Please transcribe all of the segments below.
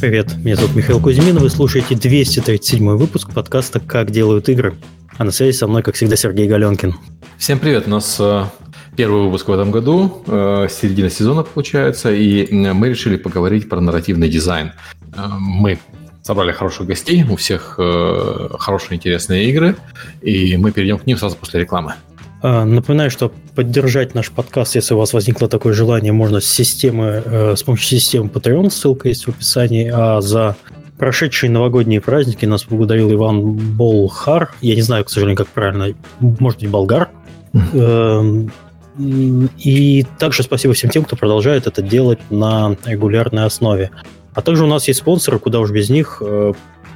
Привет, меня зовут Михаил Кузьмин, вы слушаете 237 выпуск подкаста «Как делают игры». А на связи со мной, как всегда, Сергей Галенкин. Всем привет, у нас э, первый выпуск в этом году, э, середина сезона получается, и мы решили поговорить про нарративный дизайн. Э, мы собрали хороших гостей, у всех хорошие интересные игры, и мы перейдем к ним сразу после рекламы. А, напоминаю, что поддержать наш подкаст, если у вас возникло такое желание, можно с системы, э, с помощью системы Patreon, ссылка есть в описании, а за прошедшие новогодние праздники нас благодарил Иван Болхар, я не знаю, к сожалению, как правильно, может быть, болгар. Эм, и также спасибо всем тем, кто продолжает это делать на регулярной основе. А также у нас есть спонсоры, куда уж без них. Э,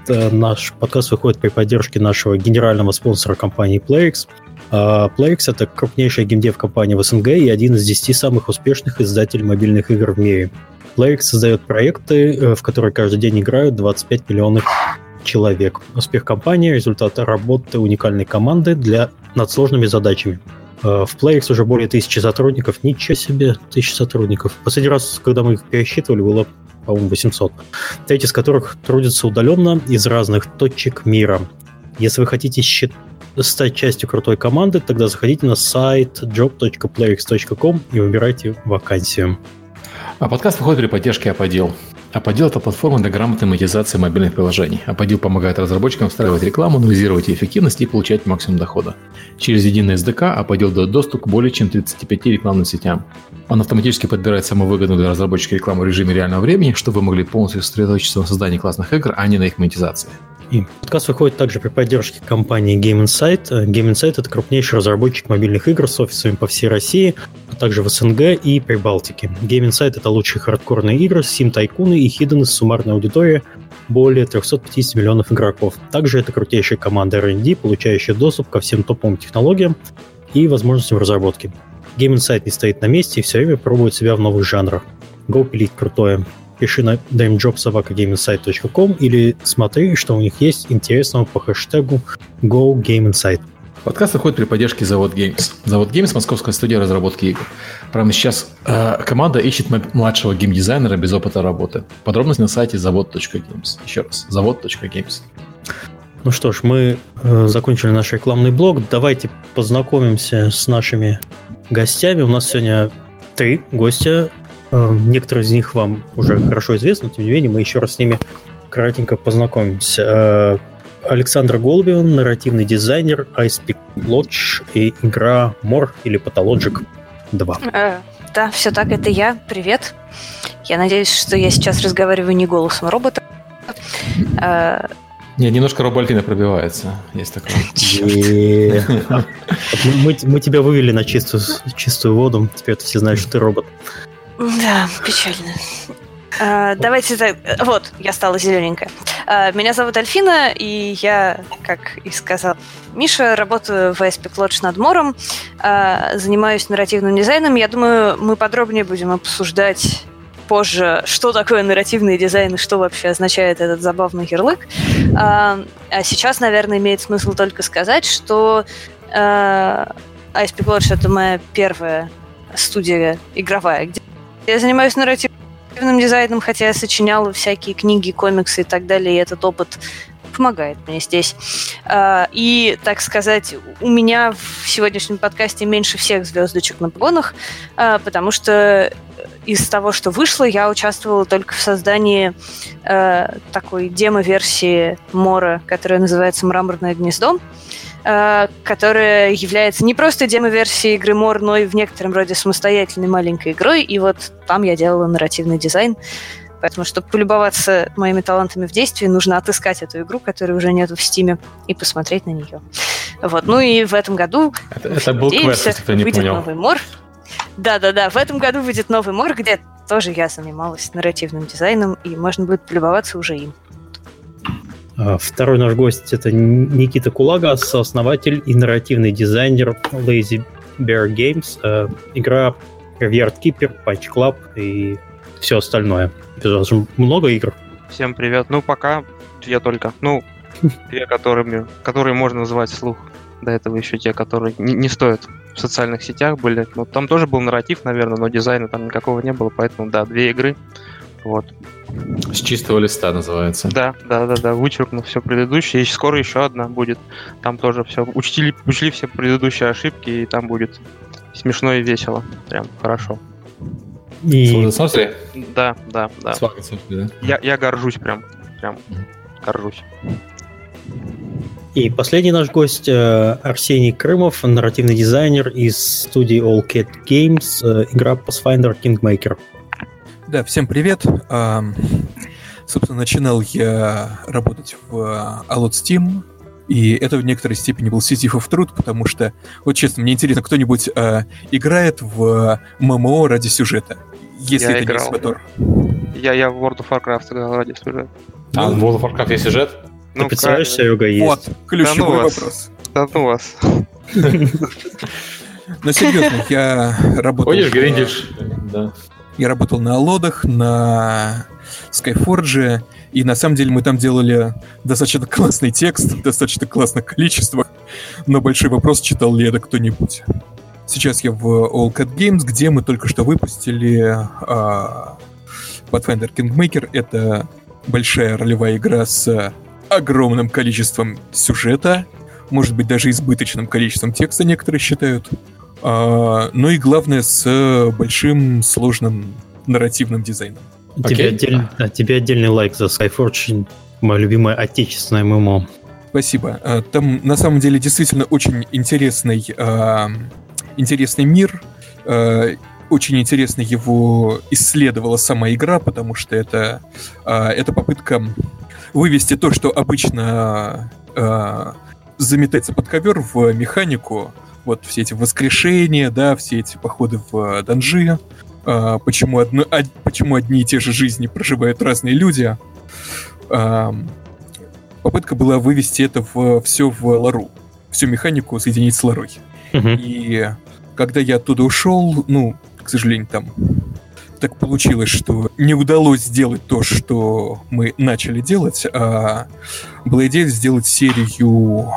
наш подкаст выходит при поддержке нашего генерального спонсора компании PlayX – PlayX — это крупнейшая геймдев-компания в СНГ и один из 10 самых успешных издателей мобильных игр в мире. PlayX создает проекты, э, в которые каждый день играют 25 миллионов человек. Успех компании – результат работы уникальной команды для, над сложными задачами. Э, в PlayX уже более тысячи сотрудников. Ничего себе, тысячи сотрудников. Последний раз, когда мы их пересчитывали, было, по-моему, 800. Треть из которых трудятся удаленно из разных точек мира. Если вы хотите считать стать частью крутой команды, тогда заходите на сайт job.playx.com и выбирайте вакансию. А подкаст выходит при поддержке Аподел. Аподел – это платформа для грамотной монетизации мобильных приложений. Аподел помогает разработчикам встраивать рекламу, анализировать эффективность и получать максимум дохода. Через единый SDK Аподел дает доступ к более чем 35 рекламным сетям. Он автоматически подбирает самую выгодную для разработчика рекламу в режиме реального времени, чтобы вы могли полностью сосредоточиться на создании классных игр, а не на их монетизации. И подкаст выходит также при поддержке компании Game Insight. Game Insight — это крупнейший разработчик мобильных игр с офисами по всей России, а также в СНГ и Прибалтике. Game Insight — это лучшие хардкорные игры, сим-тайкуны и хидены с суммарной аудиторией более 350 миллионов игроков. Также это крутейшая команда R&D, получающая доступ ко всем топовым технологиям и возможностям разработки. Game Insight не стоит на месте и все время пробует себя в новых жанрах. Go пилить крутое пиши на damejobsobaka.gameinsight.com или смотри, что у них есть интересного по хэштегу GoGameInsight. Подкаст выходит при поддержке Завод Games. Завод Games – московская студия разработки игр. Прямо сейчас э, команда ищет младшего геймдизайнера без опыта работы. Подробности на сайте завод.games. Еще раз, завод.games. Ну что ж, мы э, закончили наш рекламный блог. Давайте познакомимся с нашими гостями. У нас сегодня три гостя Э, некоторые из них вам уже хорошо известны, тем не менее, мы еще раз с ними кратенько познакомимся. Э, Александр Голубев, нарративный дизайнер, iSpeak Lodge и игра More или Pathologic 2. Э, да, все так, это я. Привет. Я надеюсь, что я сейчас разговариваю не голосом робота. Э, не, немножко робальтина пробивается. Есть такое. Мы, мы тебя вывели на чистую, воду. Теперь все знают, что ты робот. Да, печально. А, давайте так. Вот, я стала зелененькая. А, меня зовут Альфина, и я, как и сказал Миша, работаю в Aspect Lodge над Мором, а, занимаюсь нарративным дизайном. Я думаю, мы подробнее будем обсуждать позже, что такое нарративный дизайн и что вообще означает этот забавный ярлык. А, а сейчас, наверное, имеет смысл только сказать, что а, Aspect Lodge — это моя первая студия игровая, где я занимаюсь нарративным дизайном, хотя я сочиняла всякие книги, комиксы и так далее, и этот опыт помогает мне здесь. А, и, так сказать, у меня в сегодняшнем подкасте меньше всех звездочек на погонах, а, потому что из того, что вышло, я участвовала только в создании а, такой демо-версии Мора, которая называется «Мраморное гнездо». Э, которая является не просто демо-версией игры Мор, но и в некотором роде самостоятельной маленькой игрой. И вот там я делала нарративный дизайн. Поэтому, чтобы полюбоваться моими талантами в действии, нужно отыскать эту игру, которая уже нет в Стиме, и посмотреть на нее. Вот. Ну и в этом году... Это, это был квест, если кто не выйдет понял. новый Мор. Да-да-да, в этом году выйдет новый Мор, где тоже я занималась нарративным дизайном, и можно будет полюбоваться уже им. А, второй наш гость – это Никита Кулага, сооснователь и нарративный дизайнер Lazy Bear Games. А, игра Yard Keeper, Punch Club и все остальное. Много игр? Всем привет. Ну, пока две только. Ну, две, которыми, которые можно называть слух. До этого еще те, которые не, не стоят в социальных сетях были. Ну, там тоже был нарратив, наверное, но дизайна там никакого не было, поэтому, да, две игры. Вот. С чистого листа называется. Да, да, да, да, вычеркнув все предыдущее. И скоро еще одна будет. Там тоже все. Учтили, учли все предыдущие ошибки, и там будет смешно и весело. Прям хорошо. И смысле? Да, да, да. С вами, собственно, да? Я, я горжусь прям. Прям горжусь. И последний наш гость э, Арсений Крымов, нарративный дизайнер из студии All Cat Games, э, игра Pathfinder Kingmaker. Да, всем привет. Собственно, начинал я работать в а, Alot Steam, и это в некоторой степени был сизифов труд, потому что, вот честно, мне интересно, кто-нибудь а, играет в ММО ради сюжета? Если Я это играл. не. Я, я в World of Warcraft играл ради сюжета. А в World of Warcraft есть сюжет? Ты представляешь, Серега, есть. Вот, ключевой Да ну вас. вопрос. Да ну вас. Но серьезно, я работал... Ходишь, гриндишь. Да. Я работал на Алодах, на Skyforge, и на самом деле мы там делали достаточно классный текст, достаточно классное количество, но большой вопрос, читал ли это кто-нибудь. Сейчас я в All Cat Games, где мы только что выпустили а, Pathfinder Kingmaker. Это большая ролевая игра с огромным количеством сюжета, может быть, даже избыточным количеством текста некоторые считают. А, ну и главное, с большим сложным нарративным дизайном. Тебе, отдель- да, тебе отдельный лайк за Skyforge, мое любимое отечественное ММО. Спасибо. А, Там на самом деле действительно очень интересный, а, интересный мир. А, Очень интересно его исследовала сама игра, потому что это, а, это попытка вывести то, что обычно а, заметается под ковер в механику. Вот все эти воскрешения, да, все эти походы в а, данжи. а, почему, одно- од- почему одни и те же жизни проживают разные люди. А, попытка была вывести это в, все в лару. Всю механику соединить с ларой. Мгм. И когда я оттуда ушел, ну, к сожалению, там так получилось, что не удалось сделать то, что мы начали делать, а была идея сделать серию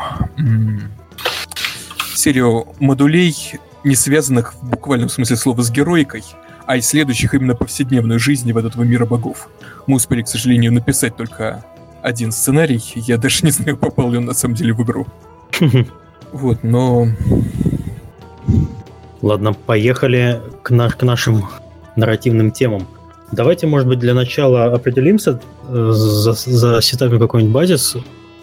серию модулей, не связанных в буквальном смысле слова с героикой, а исследующих именно повседневную жизнь в этого мира богов. Мы успели, к сожалению, написать только один сценарий, я даже не знаю, попал ли он на самом деле в игру. Вот, но Ладно, поехали к, наш- к нашим нарративным темам. Давайте, может быть, для начала определимся, э, за- засетаем какой-нибудь базис,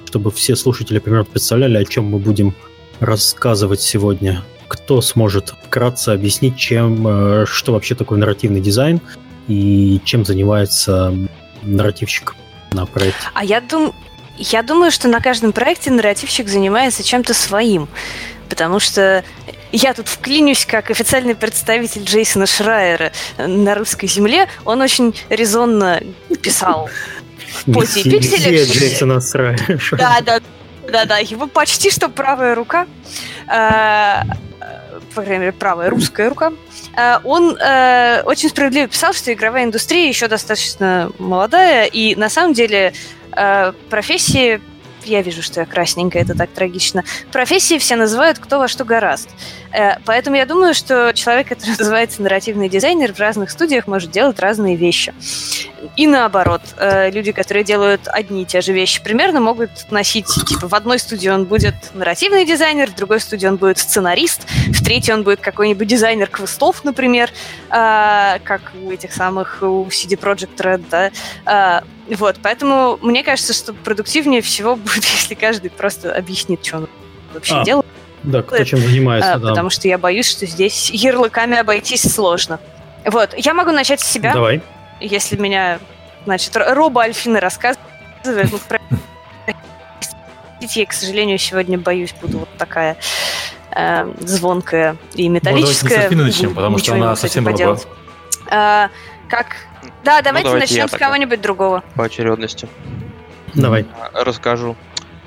чтобы все слушатели примерно представляли, о чем мы будем рассказывать сегодня. Кто сможет вкратце объяснить, чем, э, что вообще такое нарративный дизайн и чем занимается нарративщик на проекте? А я, дум... я думаю, что на каждом проекте нарративщик занимается чем-то своим. Потому что я тут вклинюсь как официальный представитель Джейсона Шрайера на русской земле. Он очень резонно писал. Месси- пиксели. Мессия Джейсона Срайера. Да, да, да, да. Его почти что правая рука, э, по крайней мере, правая русская рука. Э, Он э, очень справедливо писал, что игровая индустрия еще достаточно молодая, и на самом деле профессии я вижу, что я красненькая, это так трагично. Профессии все называют кто во что гораст. Э, Поэтому я думаю, что человек, который называется нарративный дизайнер, в разных студиях может делать разные вещи. И наоборот, э, люди, которые делают одни и те же вещи, примерно могут носить, типа, в одной студии он будет нарративный дизайнер, в другой студии он будет сценарист, в третьей он будет какой-нибудь дизайнер квестов, например, э, как у этих самых, у CD Projekt Red, да. Вот, поэтому мне кажется, что продуктивнее всего будет, если каждый просто объяснит, что он вообще А, делает, Да, кто чем занимается, а, да. потому что я боюсь, что здесь ярлыками обойтись сложно. Вот, я могу начать с себя Давай. если меня, значит, Роба Альфина рассказывает, ну, про- я, к сожалению, сегодня боюсь, буду вот такая э, звонкая и Может, давайте не с металлическая. Альфины начнем, потому что она совсем поделать. А, как? Да, давайте давайте начнем с кого-нибудь другого. По очередности. Давай. А, Расскажу.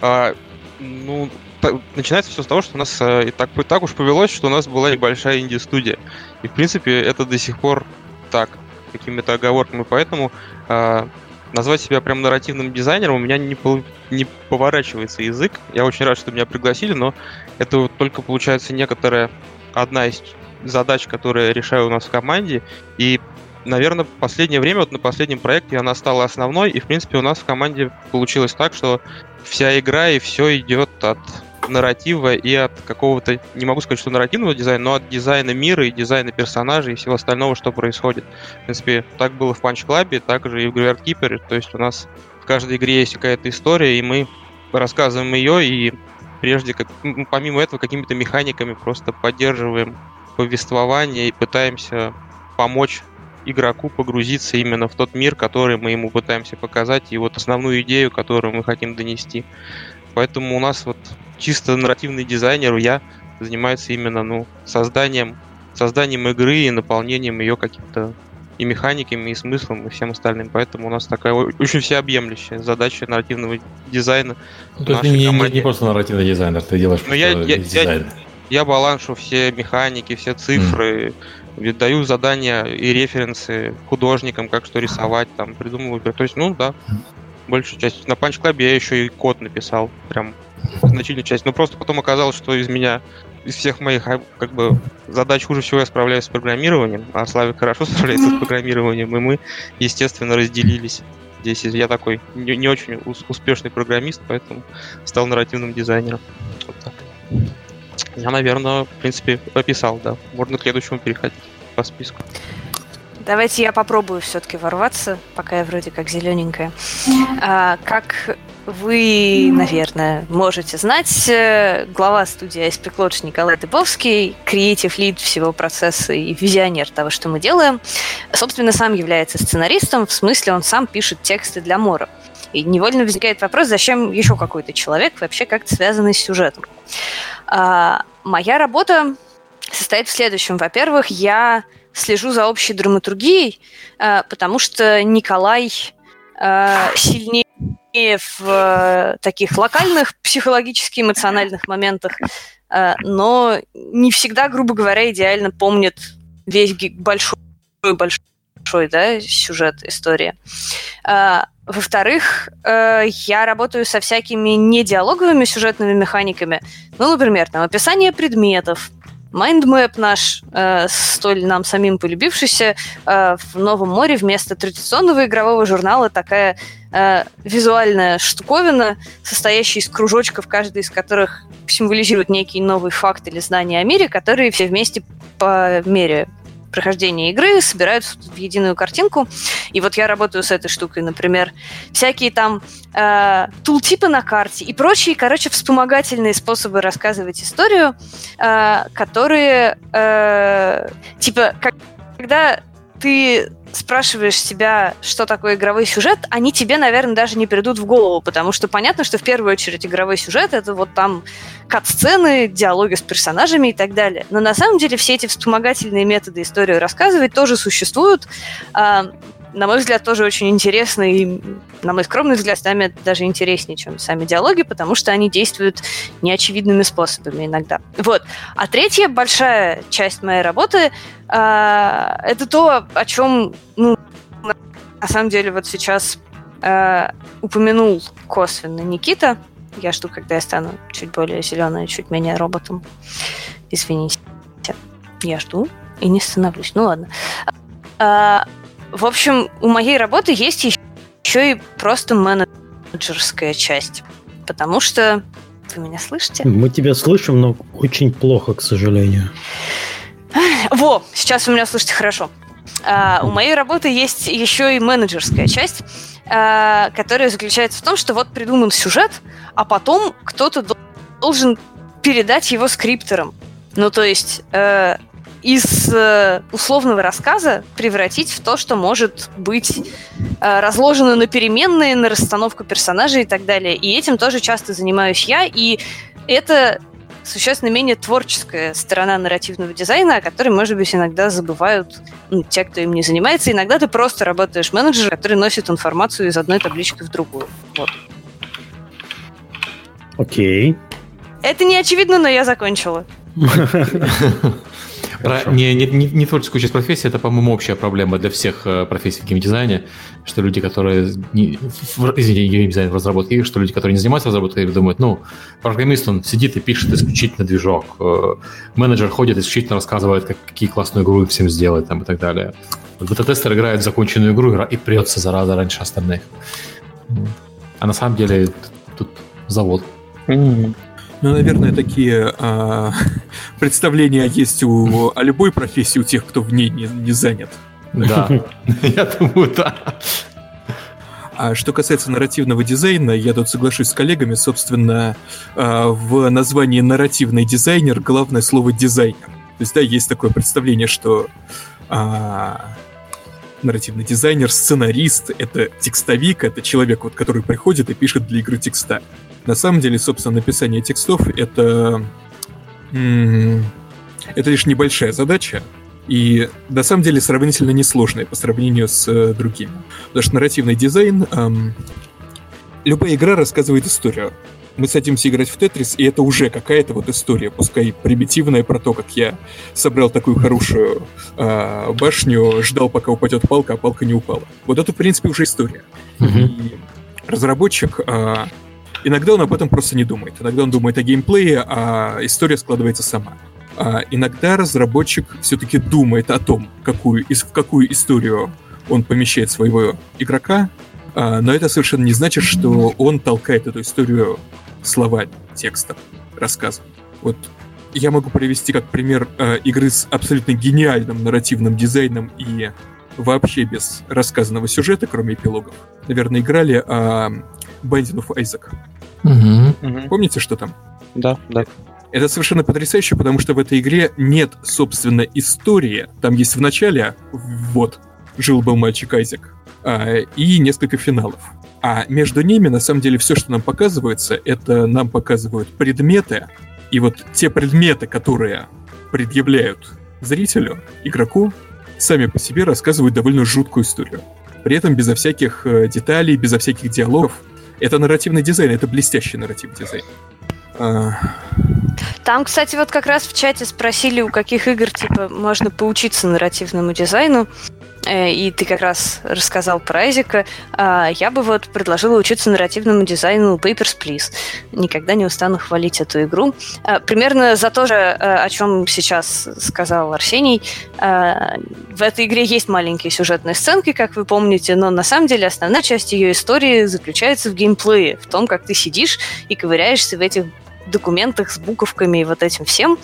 А, ну, та- начинается все с того, что у нас э, и так, так уж повелось, что у нас была небольшая инди-студия. И, в принципе, это до сих пор так, какими-то оговорками. Поэтому а, назвать себя прям нарративным дизайнером у меня не, пол- не поворачивается язык. Я очень рад, что меня пригласили, но это вот только получается некоторая одна из задач, которые я решаю у нас в команде. И наверное, последнее время, вот на последнем проекте она стала основной, и, в принципе, у нас в команде получилось так, что вся игра и все идет от нарратива и от какого-то, не могу сказать, что нарративного дизайна, но от дизайна мира и дизайна персонажей и всего остального, что происходит. В принципе, так было в Punch Club, так же и в Graveyard Keeper, то есть у нас в каждой игре есть какая-то история, и мы рассказываем ее, и прежде, как, помимо этого, какими-то механиками просто поддерживаем повествование и пытаемся помочь игроку погрузиться именно в тот мир, который мы ему пытаемся показать, и вот основную идею, которую мы хотим донести. Поэтому у нас вот чисто нарративный дизайнер, я занимается именно ну, созданием, созданием игры и наполнением ее каким-то и механиками, и смыслом, и всем остальным. Поэтому у нас такая очень всеобъемлющая задача нарративного дизайна. Ну, то есть не, не, не просто нарративный дизайнер, ты делаешь Но я, я, дизайн. Я, я баланшу все механики, все цифры, mm. Даю задания и референсы художникам, как что рисовать, там, придумываю. То есть, ну да, большую часть. На Punch Club я еще и код написал, прям значительную часть. Но просто потом оказалось, что из меня, из всех моих а, как бы задач хуже всего я справляюсь с программированием, а Славик хорошо справляется с программированием, и мы, естественно, разделились. Здесь я такой не, не очень успешный программист, поэтому стал нарративным дизайнером. Вот так. Я, наверное, в принципе, описал, да. Можно к следующему переходить по списку. Давайте я попробую все-таки ворваться, пока я вроде как зелененькая. А, как вы, наверное, можете знать, э, глава студии Аспеклодж Николай Дыбовский, креатив лид всего процесса и визионер того, что мы делаем, собственно, сам является сценаристом, в смысле он сам пишет тексты для Мора. И невольно возникает вопрос, зачем еще какой-то человек вообще как-то связанный с сюжетом. А, моя работа состоит в следующем. Во-первых, я слежу за общей драматургией, а, потому что Николай а, сильнее в э, таких локальных психологически эмоциональных моментах, э, но не всегда, грубо говоря, идеально помнит весь большой большой да, сюжет истории. Э, во-вторых, я работаю со всякими недиалоговыми сюжетными механиками. Ну, например, там описание предметов, Mind map наш, э, столь нам самим полюбившийся, э, в новом Море вместо традиционного игрового журнала такая э, визуальная штуковина, состоящая из кружочков, каждый из которых символизирует некий новый факт или знание о мире, которые все вместе по мере прохождения игры собираются в единую картинку. И вот я работаю с этой штукой, например, всякие там э, тултипы на карте и прочие, короче, вспомогательные способы рассказывать историю, э, которые, э, типа, как, когда ты спрашиваешь себя, что такое игровой сюжет, они тебе, наверное, даже не придут в голову, потому что понятно, что в первую очередь игровой сюжет — это вот там кат-сцены, диалоги с персонажами и так далее. Но на самом деле все эти вспомогательные методы историю рассказывать тоже существуют. А, на мой взгляд, тоже очень интересно и, на мой скромный взгляд, сами даже интереснее, чем сами диалоги, потому что они действуют неочевидными способами иногда. Вот. А третья большая часть моей работы э, это то, о чем, ну, на самом деле, вот сейчас э, упомянул косвенно Никита. Я жду, когда я стану чуть более зеленой, чуть менее роботом. Извините. Я жду и не становлюсь. Ну ладно. В общем, у моей работы есть еще и просто менеджерская часть. Потому что... Вы меня слышите? Мы тебя слышим, но очень плохо, к сожалению. Во, сейчас вы меня слышите хорошо. А, у моей работы есть еще и менеджерская часть, а, которая заключается в том, что вот придуман сюжет, а потом кто-то должен передать его скриптерам. Ну, то есть э, из э, условного рассказа превратить в то, что может быть э, разложено на переменные, на расстановку персонажей и так далее. И этим тоже часто занимаюсь я, и это существенно менее творческая сторона нарративного дизайна, о которой, может быть, иногда забывают ну, те, кто им не занимается. Иногда ты просто работаешь менеджером, который носит информацию из одной таблички в другую. Вот. Окей. Это не очевидно, но я закончила. Про, не, не, не, не творческую часть профессии, это, по-моему, общая проблема для всех э, профессий в геймдизайне, что люди, которые... Не, в, извините, геймдизайн в разработке, что люди, которые не занимаются разработкой, думают, ну, программист, он сидит и пишет исключительно движок, э, менеджер ходит исключительно рассказывает, как, какие классную игру всем сделать там, и так далее. Бета-тестер играет в законченную игру и прется зараза раньше остальных. А на самом деле тут завод. Ну, наверное, такие а, представления есть у о любой профессии, у тех, кто в ней не, не занят. Да, я думаю, да. А что касается нарративного дизайна, я тут соглашусь с коллегами, собственно, а, в названии нарративный дизайнер главное слово дизайнер. То есть, да, есть такое представление, что а, нарративный дизайнер, сценарист, это текстовик, это человек, вот, который приходит и пишет для игры текста. На самом деле, собственно, написание текстов это... Это лишь небольшая задача, и на самом деле сравнительно несложная по сравнению с э, другими. Потому что нарративный дизайн... Эм, любая игра рассказывает историю. Мы садимся играть в Тетрис, и это уже какая-то вот история, пускай примитивная, про то, как я собрал такую хорошую э, башню, ждал, пока упадет палка, а палка не упала. Вот это, в принципе, уже история. Mm-hmm. И разработчик... Э, иногда он об этом просто не думает. Иногда он думает о геймплее, а история складывается сама. А иногда разработчик все-таки думает о том, какую, в какую историю он помещает своего игрока, а, но это совершенно не значит, что он толкает эту историю словами, текстом, рассказом. Вот я могу привести как пример э, игры с абсолютно гениальным нарративным дизайном и вообще без рассказанного сюжета, кроме эпилогов. Наверное, играли э, Binding of Isaac. Угу. Помните, что там? Да, да. Это совершенно потрясающе, потому что в этой игре нет, собственно, истории. Там есть в начале, вот, жил-был мальчик Айзек, а, и несколько финалов. А между ними, на самом деле, все, что нам показывается, это нам показывают предметы, и вот те предметы, которые предъявляют зрителю, игроку, сами по себе рассказывают довольно жуткую историю. При этом безо всяких э, деталей, безо всяких диалогов. Это нарративный дизайн, это блестящий нарративный дизайн. А, там, кстати, вот как раз в чате спросили, у каких игр типа можно поучиться нарративному дизайну. Э, и ты как раз рассказал про Айзека. А, я бы вот предложила учиться нарративному дизайну Papers, Please. Никогда не устану хвалить эту игру. А, примерно за то же, э, о чем сейчас сказал Арсений. А, в этой игре есть маленькие сюжетные сценки, как вы помните, но на самом деле основная часть ее истории заключается в геймплее, в том, как ты сидишь и ковыряешься в этих документах с буковками и вот этим всем.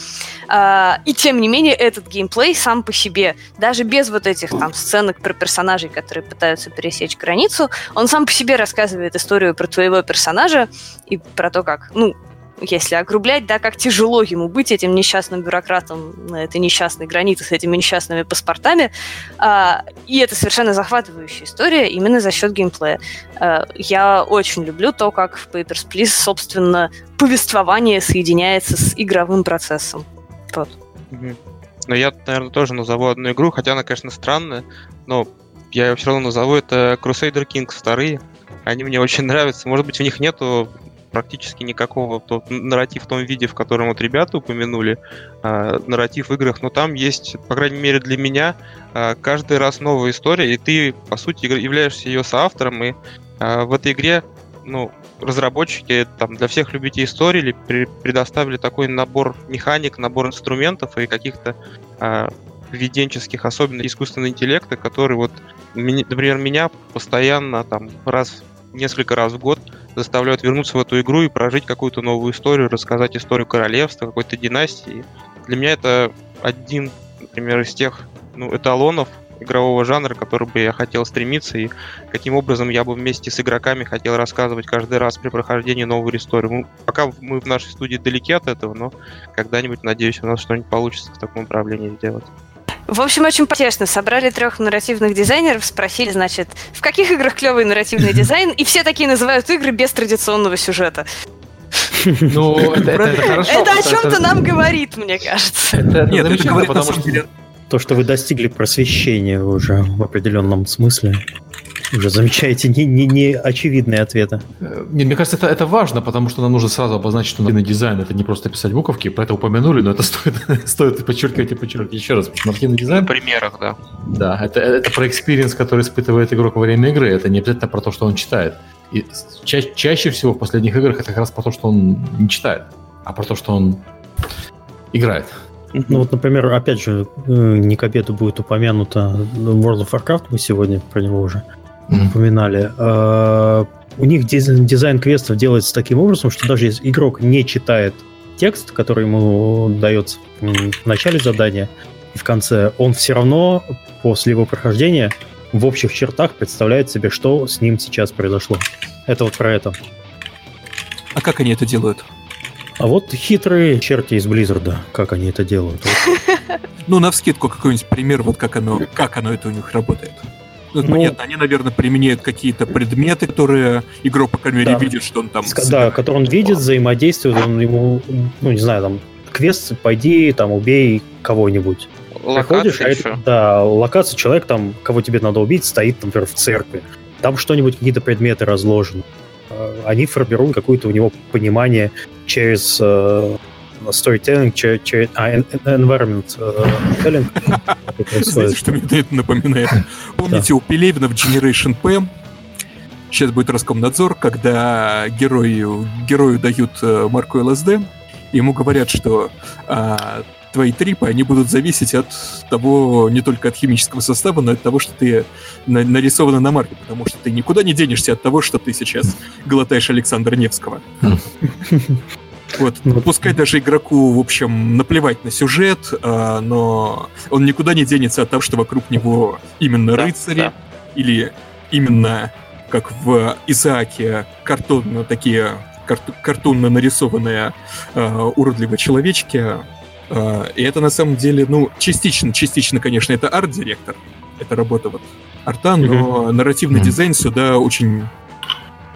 А, и тем не менее, этот геймплей сам по себе, даже без вот этих там сценок про персонажей, которые пытаются пересечь границу, он сам по себе рассказывает историю про твоего персонажа и про то, как, ну, если огрублять, да, как тяжело ему быть этим несчастным бюрократом на этой несчастной границе с этими несчастными паспортами. А, и это совершенно захватывающая история именно за счет геймплея. А, я очень люблю то, как в Papers, Please, собственно, повествование соединяется с игровым процессом. Вот. Но я, наверное, тоже назову одну игру, хотя она, конечно, странная, но я ее все равно назову, это Crusader Kings вторые. Они мне очень нравятся. Может быть, у них нету практически никакого тот нарратив в том виде, в котором вот ребята упомянули, э, нарратив в играх, но там есть, по крайней мере для меня, э, каждый раз новая история, и ты, по сути, являешься ее соавтором, и э, в этой игре, ну, разработчики там для всех любителей истории предоставили такой набор механик, набор инструментов и каких-то э, поведенческих, особенно искусственного интеллекта, который вот, например, меня постоянно там раз несколько раз в год заставляют вернуться в эту игру и прожить какую-то новую историю, рассказать историю королевства, какой-то династии. Для меня это один, например, из тех ну, эталонов игрового жанра, к которому бы я хотел стремиться, и каким образом я бы вместе с игроками хотел рассказывать каждый раз при прохождении новую историю. Ну, пока мы в нашей студии далеки от этого, но когда-нибудь, надеюсь, у нас что-нибудь получится в таком направлении сделать. В общем, очень интересно. Собрали трех нарративных дизайнеров, спросили, значит, в каких играх клевый нарративный дизайн, и все такие называют игры без традиционного сюжета. Ну, это, это, хорошо. Это о чем-то нам говорит, мне кажется. Это, Нет, это говорит, потому что... То, что вы достигли просвещения уже в определенном смысле. Уже замечаете не, не, не очевидные ответы. Э, нет, мне кажется, это, это важно, потому что нам нужно сразу обозначить, что нарративный дизайн это не просто писать буковки, про это упомянули, но это стоит, стоит подчеркивать и подчеркивать еще раз. Нарративный дизайн... В примерах, да. Да, это, это про experience, который испытывает игрок во время игры, это не обязательно про то, что он читает. И ча- чаще всего в последних играх это как раз про то, что он не читает, а про то, что он играет. Ну вот, например, опять же, э, не к обеду будет упомянуто World of Warcraft, мы сегодня про него уже mm-hmm. упоминали. А, у них дизайн квестов делается таким образом, что даже если игрок не читает текст, который ему дается в начале задания и в конце, он все равно после его прохождения в общих чертах представляет себе, что с ним сейчас произошло. Это вот про это. А как они это делают? А вот хитрые черти из Близзарда, как они это делают. Ну, на вскидку какой-нибудь пример, вот как оно, как оно это у них работает. Ну, ну, понятно, они, наверное, применяют какие-то предметы, которые игрок, по крайней мере, да. видит, что он там... С, да, которые он видит, взаимодействует, он ему, ну, не знаю, там, квест, пойди, там, убей кого-нибудь. Приходишь, а это, да, локация, человек там, кого тебе надо убить, стоит, например, в церкви. Там что-нибудь, какие-то предметы разложены. А, они формируют какое-то у него понимание через uh, storytelling, через, через а, environment uh, telling. Знаете, что мне это напоминает? Помните, у Пелевина в Generation P сейчас будет Роскомнадзор, когда герою, герою дают э, марку ЛСД, ему говорят, что а, твои трипы, они будут зависеть от того, не только от химического состава, но и от того, что ты на, нарисована на марке, потому что ты никуда не денешься от того, что ты сейчас глотаешь Александра Невского. Вот, ну, пускай даже игроку, в общем, наплевать на сюжет, а, но он никуда не денется от того, что вокруг него именно да, рыцари да. или именно как в Исааке картонно такие карт- картонно нарисованные э, уродливые человечки. Э, и это на самом деле, ну, частично, частично, конечно, это арт-директор. Это работа вот арта, но mm-hmm. нарративный mm-hmm. дизайн сюда очень...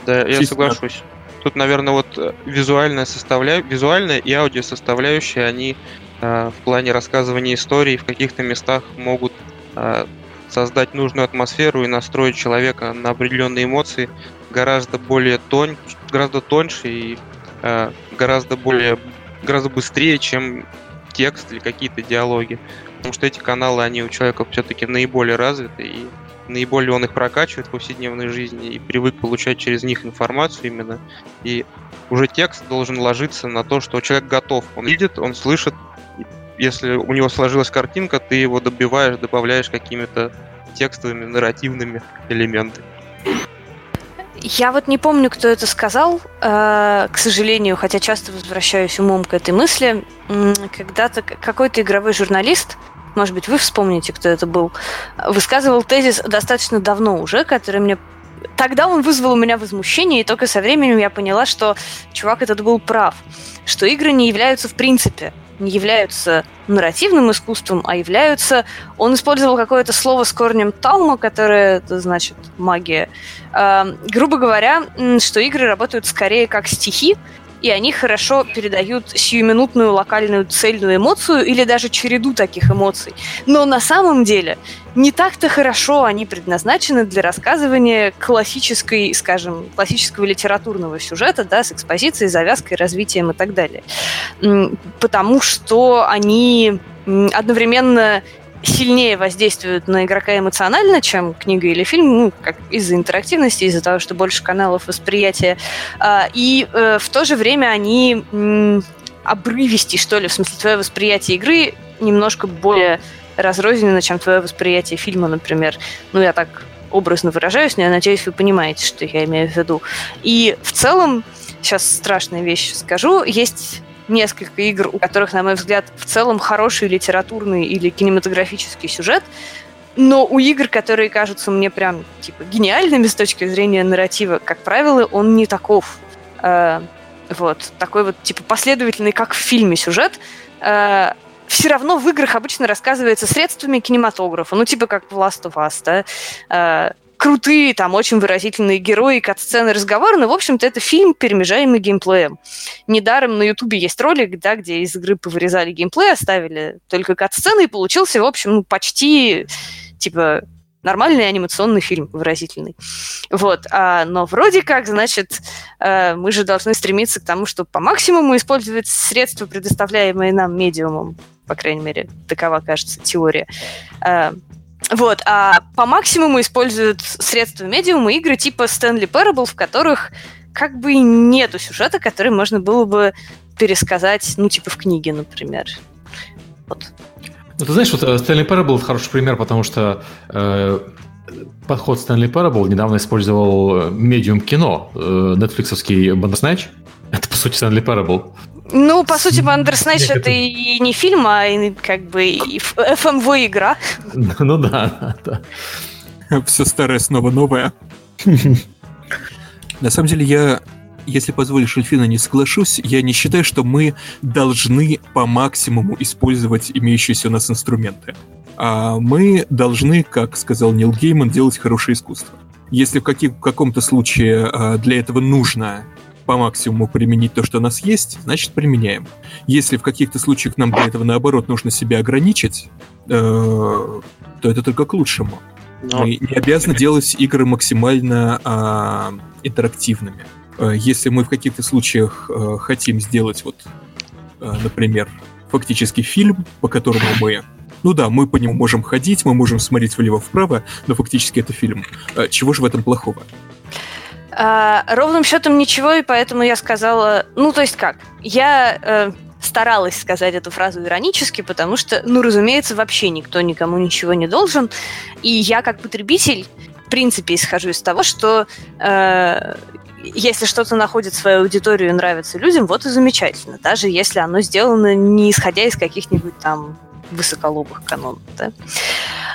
Да, я соглашусь. Тут, наверное, вот э, визуальная составля... визуальная и аудио составляющие, они э, в плане рассказывания истории в каких-то местах могут э, создать нужную атмосферу и настроить человека на определенные эмоции гораздо более тонь, гораздо тоньше и э, гораздо более, гораздо быстрее, чем текст или какие-то диалоги. Потому что эти каналы, они у человека все-таки наиболее развиты и наиболее он их прокачивает в повседневной жизни и привык получать через них информацию именно. И уже текст должен ложиться на то, что человек готов. Он видит, он слышит. Если у него сложилась картинка, ты его добиваешь, добавляешь какими-то текстовыми, нарративными элементами. Я вот не помню, кто это сказал, э, к сожалению, хотя часто возвращаюсь умом к этой мысли. Когда-то какой-то игровой журналист может быть, вы вспомните, кто это был, высказывал тезис достаточно давно уже, который мне Тогда он вызвал у меня возмущение, и только со временем я поняла, что чувак этот был прав, что игры не являются в принципе не являются нарративным искусством, а являются... Он использовал какое-то слово с корнем талма, которое значит магия. Э, грубо говоря, что игры работают скорее как стихи, и они хорошо передают сиюминутную локальную цельную эмоцию или даже череду таких эмоций. Но на самом деле не так-то хорошо они предназначены для рассказывания классической, скажем, классического литературного сюжета, да, с экспозицией, завязкой, развитием и так далее. Потому что они одновременно сильнее воздействуют на игрока эмоционально, чем книга или фильм, ну, как из-за интерактивности, из-за того, что больше каналов восприятия. А, и э, в то же время они обрывисти, что ли, в смысле, твое восприятие игры немножко более разрозненно, чем твое восприятие фильма, например. Ну, я так образно выражаюсь, но я надеюсь, вы понимаете, что я имею в виду. И в целом, сейчас страшная вещь скажу, есть несколько игр, у которых, на мой взгляд, в целом хороший литературный или кинематографический сюжет, но у игр, которые кажутся мне прям типа гениальными с точки зрения нарратива, как правило, он не таков. Э, вот такой вот типа последовательный, как в фильме сюжет. Э, все равно в играх обычно рассказывается средствами кинематографа, ну типа как в Last of Us, да. Э, крутые, там очень выразительные герои, кат-сцены, разговоры, но, в общем-то, это фильм, перемежаемый геймплеем. Недаром на Ютубе есть ролик, да, где из игры повырезали геймплей, оставили только кат-сцены, и получился, в общем, ну, почти, типа, нормальный анимационный фильм, выразительный. Вот. А, но вроде как, значит, э, мы же должны стремиться к тому, чтобы по максимуму использовать средства, предоставляемые нам медиумом. По крайней мере, такова, кажется, теория. Э, вот, а по максимуму используют средства медиума игры типа Stanley Parable, в которых как бы нету сюжета, который можно было бы пересказать, ну, типа в книге, например. Вот. Ну, ты знаешь, вот э, Stanley Parable хороший пример, потому что э, подход Stanley Parable недавно использовал медиум кино, э, нетфликсовский Bandersnatch. Это, по сути, Stanley Parable. Ну, по сути, Bandersnatch это и не фильм, а и, как бы и FMV игра. Ну да, да. Все старое снова новое. На самом деле, я, если позволишь, Эльфина, не соглашусь, я не считаю, что мы должны по максимуму использовать имеющиеся у нас инструменты. А мы должны, как сказал Нил Гейман, делать хорошее искусство. Если в, каких, в каком-то случае а, для этого нужно по максимуму применить то, что у нас есть, значит применяем. Если в каких-то случаях нам для этого наоборот нужно себя ограничить, э, то это только к лучшему. Но... Мы не обязаны делать игры максимально э, интерактивными. Если мы в каких-то случаях э, хотим сделать вот, э, например, фактически фильм, по которому мы ну да, мы по нему можем ходить, мы можем смотреть влево-вправо, но фактически это фильм. Э, чего же в этом плохого? А, ровным счетом ничего, и поэтому я сказала, ну то есть как, я э, старалась сказать эту фразу иронически, потому что, ну разумеется, вообще никто никому ничего не должен, и я как потребитель в принципе исхожу из того, что э, если что-то находит свою аудиторию и нравится людям, вот и замечательно, даже если оно сделано не исходя из каких-нибудь там высоколобых канонов, да.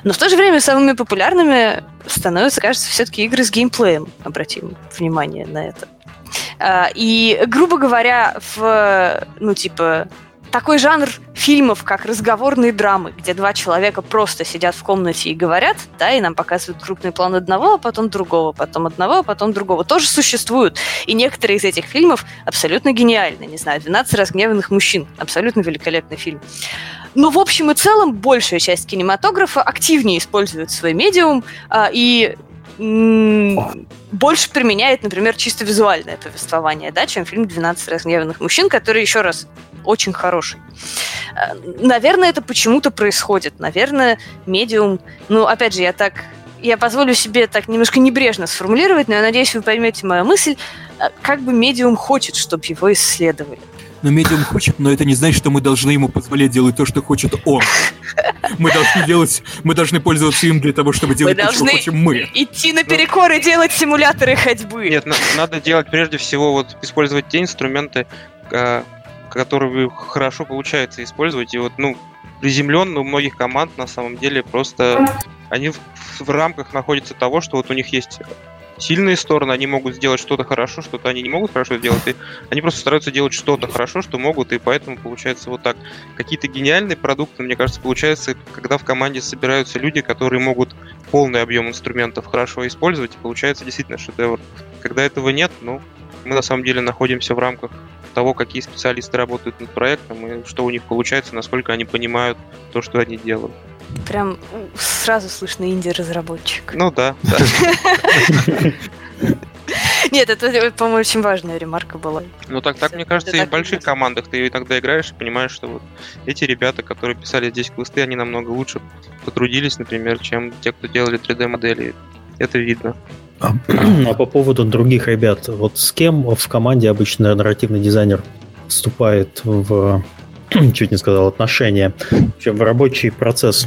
Но в то же время самыми популярными становятся, кажется, все-таки игры с геймплеем. Обратим внимание на это. А, и, грубо говоря, в, ну, типа, такой жанр фильмов, как разговорные драмы, где два человека просто сидят в комнате и говорят, да, и нам показывают крупный план одного, а потом другого, потом одного, а потом другого, тоже существуют. И некоторые из этих фильмов абсолютно гениальны. Не знаю, «12 разгневанных мужчин» — абсолютно великолепный фильм. Но в общем и целом большая часть кинематографа активнее использует свой медиум а, и больше применяет, например, чисто визуальное повествование, да, чем фильм «12 разгневанных мужчин», который, еще раз, очень хороший. А, наверное, это почему-то происходит. Наверное, медиум... Ну, опять же, я так я позволю себе так немножко небрежно сформулировать, но я надеюсь, вы поймете мою мысль, а, как бы медиум хочет, чтобы его исследовали но медиум хочет, но это не значит, что мы должны ему позволять делать то, что хочет он. Мы должны делать, мы должны пользоваться им для того, чтобы делать мы то, что хотим мы. идти наперекор и делать симуляторы ходьбы. Нет, надо делать прежде всего вот использовать те инструменты, а, которые хорошо получается использовать. И вот, ну, приземленно у многих команд на самом деле просто они в, в рамках находятся того, что вот у них есть сильные стороны, они могут сделать что-то хорошо, что-то они не могут хорошо сделать, и они просто стараются делать что-то хорошо, что могут, и поэтому получается вот так. Какие-то гениальные продукты, мне кажется, получается, когда в команде собираются люди, которые могут полный объем инструментов хорошо использовать, и получается действительно шедевр. Когда этого нет, ну, мы на самом деле находимся в рамках того, какие специалисты работают над проектом и что у них получается, насколько они понимают то, что они делают. Прям сразу слышно инди-разработчик. Ну да. Нет, это, по-моему, очень важная ремарка была. Ну так, так мне кажется, и в больших командах ты иногда играешь и понимаешь, что вот эти ребята, которые писали здесь квесты, они намного лучше потрудились, например, чем те, кто делали 3D-модели. Это видно. А, а по поводу других ребят, вот с кем в команде обычно нарративный дизайнер вступает в чуть не сказал, отношения, чем в рабочий процесс?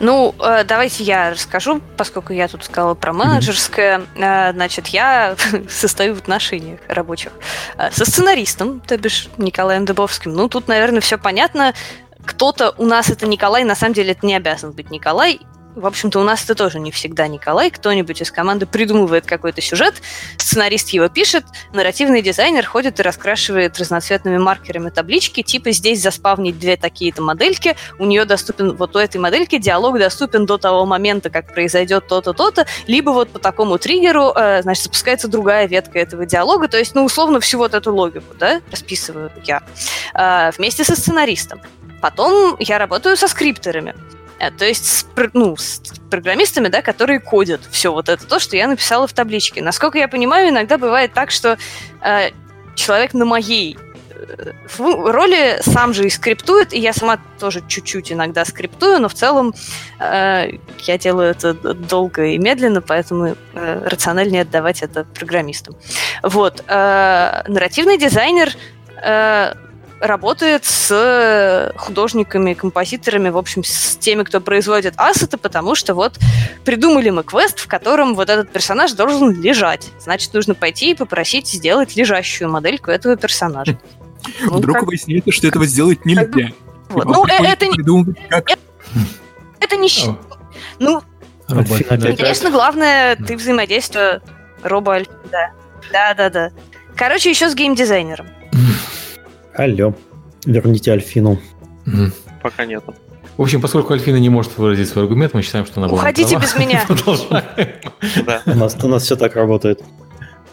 Ну, э, давайте я расскажу, поскольку я тут сказала про менеджерское. Mm-hmm. Значит, я состою в отношениях рабочих э, со сценаристом, то бишь Николаем Дыбовским. Ну, тут, наверное, все понятно. Кто-то у нас это Николай, на самом деле это не обязан быть Николай. В общем-то, у нас это тоже не всегда Николай. Кто-нибудь из команды придумывает какой-то сюжет, сценарист его пишет, нарративный дизайнер ходит и раскрашивает разноцветными маркерами таблички, типа здесь заспавнить две такие-то модельки, у нее доступен, вот у этой модельки диалог доступен до того момента, как произойдет то-то, то-то, либо вот по такому триггеру, э, значит, запускается другая ветка этого диалога, то есть, ну, условно, всю вот эту логику, да, расписываю я э, вместе со сценаристом. Потом я работаю со скриптерами. Э, то есть с, ну, с программистами, да, которые кодят все вот это то, что я написала в табличке. Насколько я понимаю, иногда бывает так, что э, человек на моей э, роли сам же и скриптует, и я сама тоже чуть-чуть иногда скриптую, но в целом э, я делаю это долго и медленно, поэтому э, рациональнее отдавать это программистам. Вот. Э, нарративный дизайнер э, работает с художниками, композиторами, в общем, с теми, кто производит ассеты, потому что вот придумали мы квест, в котором вот этот персонаж должен лежать. Значит, нужно пойти и попросить сделать лежащую модельку этого персонажа. Ну, Вдруг как... выясняется, что этого сделать нельзя. Вот. Ну, э, это не... Как... Это не... Ну, конечно, главное, ты взаимодействие робо да. Да, да, да. Короче, еще с геймдизайнером. Алло, верните Альфину. Пока нету. В общем, поскольку Альфина не может выразить свой аргумент, мы считаем, что она была Уходите без меня. Да. У нас, у нас все так работает.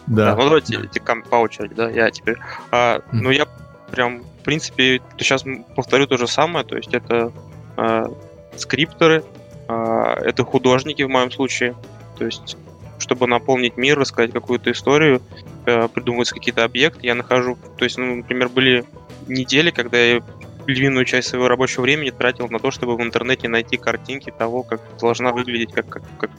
Да. ну давайте по очереди, да, я теперь. А, ну я прям, в принципе, сейчас повторю то же самое, то есть это а, скрипторы, это художники в моем случае, то есть чтобы наполнить мир, рассказать какую-то историю, придумываются какие-то объекты, я нахожу, то есть, ну, например, были недели, когда я львиную часть своего рабочего времени тратил на то, чтобы в интернете найти картинки того, как должна выглядеть как, как, как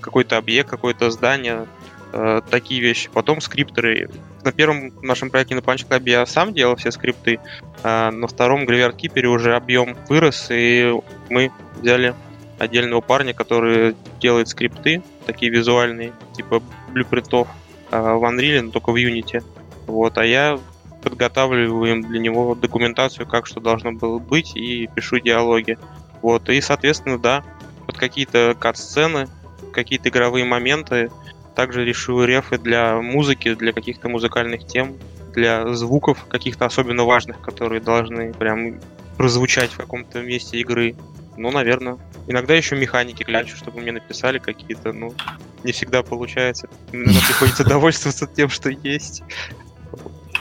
какой-то объект, какое-то здание, э, такие вещи. Потом скрипторы. На первом нашем проекте на Punch Club я сам делал все скрипты, а на втором Graveyard Keeper уже объем вырос, и мы взяли отдельного парня, который делает скрипты, такие визуальные, типа блюпринтов в Unreal, но только в Unity. Вот, а я подготавливаю для него документацию, как что должно было быть, и пишу диалоги. Вот, и, соответственно, да, вот какие-то кат-сцены, какие-то игровые моменты, также решу рефы для музыки, для каких-то музыкальных тем, для звуков каких-то особенно важных, которые должны прям прозвучать в каком-то месте игры. Ну, наверное. Иногда еще механики клячу, чтобы мне написали какие-то, ну, не всегда получается. Иногда приходится довольствоваться тем, что есть.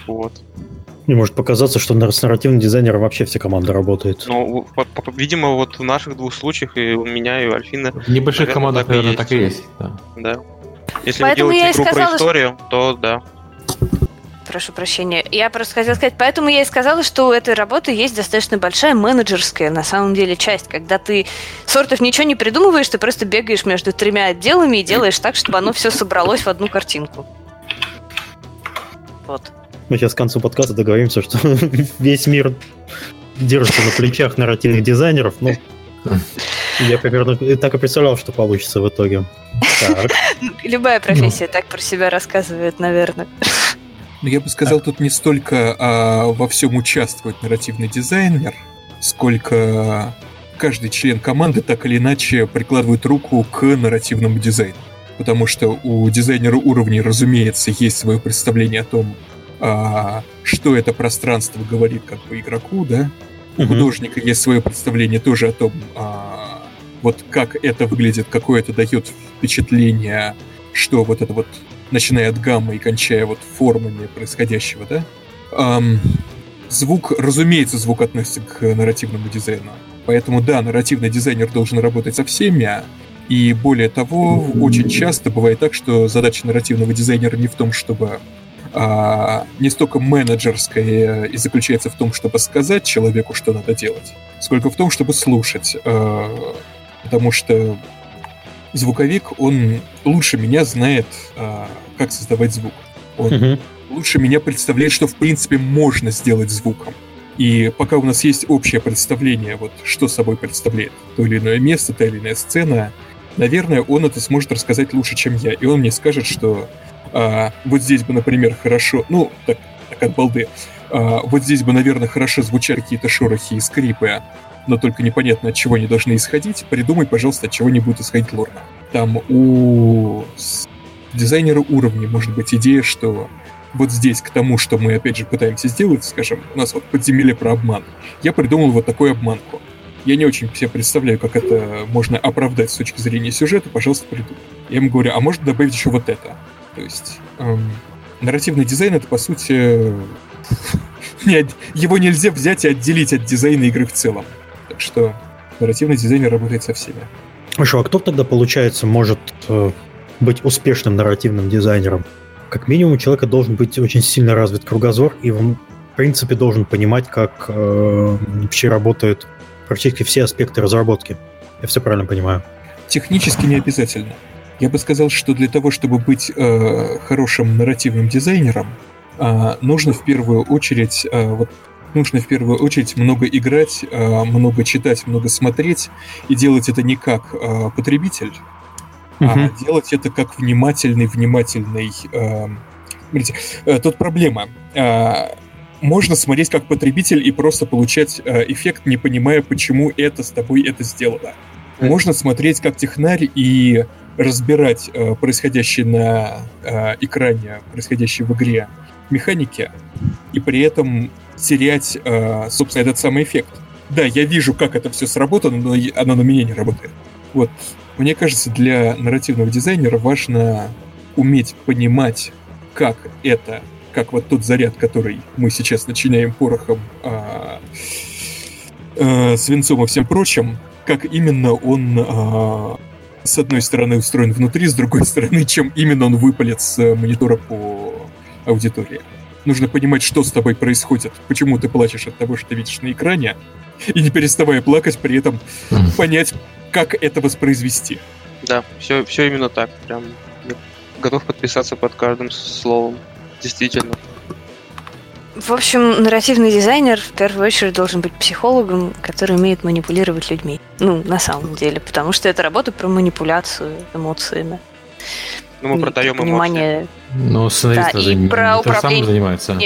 Вот. Мне может показаться, что с нарративным дизайнером вообще вся команда работает. Ну, видимо, вот в наших двух случаях и у меня, и у Альфины... В небольших командах, наверное, так и есть. Да. да. Если Поэтому вы делаете игру сказала, про историю, что... то да прошу прощения. Я просто хотела сказать, поэтому я и сказала, что у этой работы есть достаточно большая менеджерская, на самом деле, часть, когда ты сортов ничего не придумываешь, ты просто бегаешь между тремя отделами и делаешь так, чтобы оно все собралось в одну картинку. Вот. Мы сейчас к концу подкаста договоримся, что весь мир держится на плечах нарративных дизайнеров, ну, я примерно так и представлял, что получится в итоге. Так. Любая профессия так про себя рассказывает, наверное. Но я бы сказал, тут не столько а, во всем участвует нарративный дизайнер, сколько каждый член команды так или иначе прикладывает руку к нарративному дизайну. Потому что у дизайнера уровней, разумеется, есть свое представление о том, а, что это пространство говорит как бы игроку, да? У художника есть свое представление тоже о том, а, вот как это выглядит, какое это дает впечатление, что вот это вот начиная от гаммы и кончая вот формами происходящего, да? Эм, звук, разумеется, звук относится к нарративному дизайну. Поэтому, да, нарративный дизайнер должен работать со всеми, и более того, очень часто бывает так, что задача нарративного дизайнера не в том, чтобы а, не столько менеджерская и заключается в том, чтобы сказать человеку, что надо делать, сколько в том, чтобы слушать. А, потому что звуковик, он лучше меня знает, а, как создавать звук. Он угу. лучше меня представляет, что в принципе можно сделать звуком. И пока у нас есть общее представление, вот что собой представляет то или иное место, та или иная сцена, наверное, он это сможет рассказать лучше, чем я. И он мне скажет, что а, вот здесь бы, например, хорошо, ну, так, так от балды, а, вот здесь бы, наверное, хорошо звучали какие-то шорохи и скрипы, но только непонятно, от чего они должны исходить, придумай, пожалуйста, от чего не будет исходить лорна. Там у дизайнера уровня может быть идея, что вот здесь к тому, что мы опять же пытаемся сделать, скажем, у нас вот подземелье про обман. Я придумал вот такую обманку. Я не очень себе представляю, как это можно оправдать с точки зрения сюжета, пожалуйста, придумай. Я ему говорю, а можно добавить еще вот это? То есть эм, нарративный дизайн это по сути его нельзя взять и отделить от дизайна игры в целом. Так что нарративный дизайнер работает со всеми. Хорошо, а кто тогда, получается, может э, быть успешным нарративным дизайнером? Как минимум, у человека должен быть очень сильно развит кругозор, и он, в принципе, должен понимать, как э, вообще работают практически все аспекты разработки. Я все правильно понимаю? Технически не обязательно. Я бы сказал, что для того, чтобы быть э, хорошим нарративным дизайнером, э, нужно в первую очередь э, вот нужно в первую очередь много играть, э, много читать, много смотреть и делать это не как э, потребитель, а делать это как внимательный, внимательный. Э, смотрите, тут проблема. Можно смотреть как потребитель и просто получать эффект, не понимая, почему это с тобой это сделало. Можно смотреть как технарь и разбирать происходящее на экране, происходящее в игре механики, и при этом терять, э, собственно, этот самый эффект. Да, я вижу, как это все сработано, но оно на меня не работает. Вот, мне кажется, для нарративного дизайнера важно уметь понимать, как это, как вот тот заряд, который мы сейчас начинаем порохом, э, э, свинцом и всем прочим, как именно он э, с одной стороны устроен внутри, с другой стороны, чем именно он выпалит с монитора по аудитории нужно понимать, что с тобой происходит, почему ты плачешь от того, что ты видишь на экране, и не переставая плакать, при этом понять, как это воспроизвести. Да, все, все именно так. Прям готов подписаться под каждым словом. Действительно. В общем, нарративный дизайнер в первую очередь должен быть психологом, который умеет манипулировать людьми. Ну, на самом деле, потому что это работа про манипуляцию эмоциями. Ну, мы продаем понимание... эмоции. Ну, сценарист да, и про управление... сам занимается.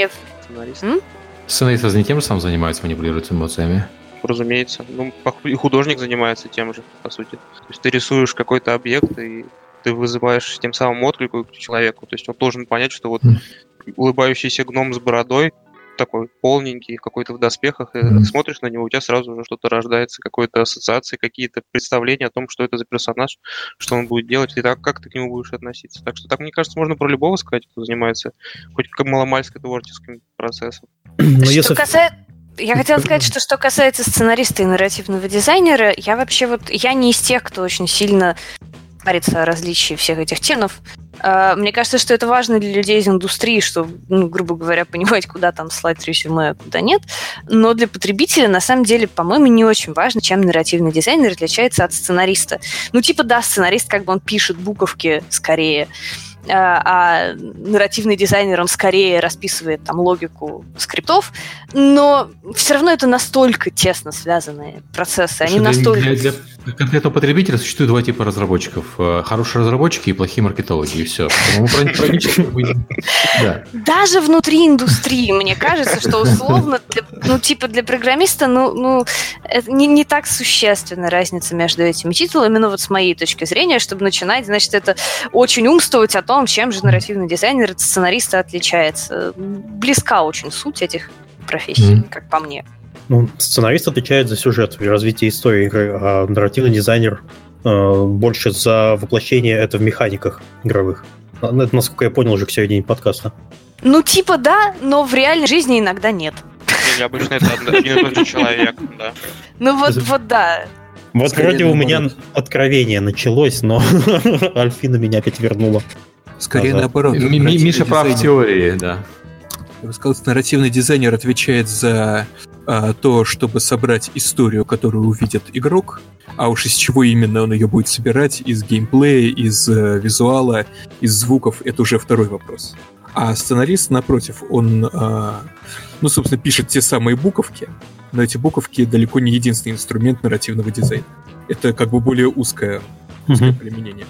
Сценарист. М? Сценарист разве не тем же самым занимается, манипулирует эмоциями? Разумеется. Ну, и художник занимается тем же, по сути. То есть ты рисуешь какой-то объект, и ты вызываешь тем самым отклик к человеку. То есть он должен понять, что вот улыбающийся гном с бородой такой полненький, какой-то в доспехах, и mm-hmm. смотришь на него, у тебя сразу уже что-то рождается, какой-то ассоциации, какие-то представления о том, что это за персонаж, что он будет делать, и так, как ты к нему будешь относиться. Так что так, мне кажется, можно про любого сказать, кто занимается хоть как маломальско творческим процесом. Но что если... касается... Я хотела сказать, что что касается сценариста и нарративного дизайнера, я вообще вот, я не из тех, кто очень сильно парится о различии всех этих терминов. А, мне кажется, что это важно для людей из индустрии, чтобы, ну, грубо говоря, понимать, куда там слать резюме, а куда нет. Но для потребителя, на самом деле, по-моему, не очень важно, чем нарративный дизайнер отличается от сценариста. Ну, типа, да, сценарист, как бы он пишет буковки скорее, а, а нарративный дизайнер, он скорее расписывает там логику скриптов, но все равно это настолько тесно связанные процессы, они настолько... Для, для конкретного потребителя существует два типа разработчиков. Э, хорошие разработчики и плохие маркетологи, и все. Даже внутри индустрии, мне кажется, что условно, ну, типа для программиста, ну, ну не, не так существенна разница между этими титулами, ну, вот с моей точки зрения, чтобы начинать, значит, это очень умствовать о том, чем же нарративный дизайнер от сценариста отличается. Близка очень суть этих профессий, как по мне. Ну, сценарист отвечает за сюжет и развитие истории игры, а нарративный дизайнер э, больше за воплощение это в механиках игровых. А, ну, это, насколько я понял, уже к середине подкаста. Ну, типа да, но в реальной жизни иногда нет. Или обычно это один и тот же человек, да. Ну вот, вот да. Вот Скорее вроде у меня откровение началось, но Альфина меня опять вернула. Скорее наоборот. Миша прав в теории, да. Я бы сказал, нарративный дизайнер отвечает за а, то, чтобы собрать историю, которую увидит игрок, а уж из чего именно он ее будет собирать, из геймплея, из э, визуала, из звуков, это уже второй вопрос. А сценарист, напротив, он, э, ну, собственно, пишет те самые буковки, но эти буковки далеко не единственный инструмент нарративного дизайна. Это как бы более узкое, узкое mm-hmm. применение.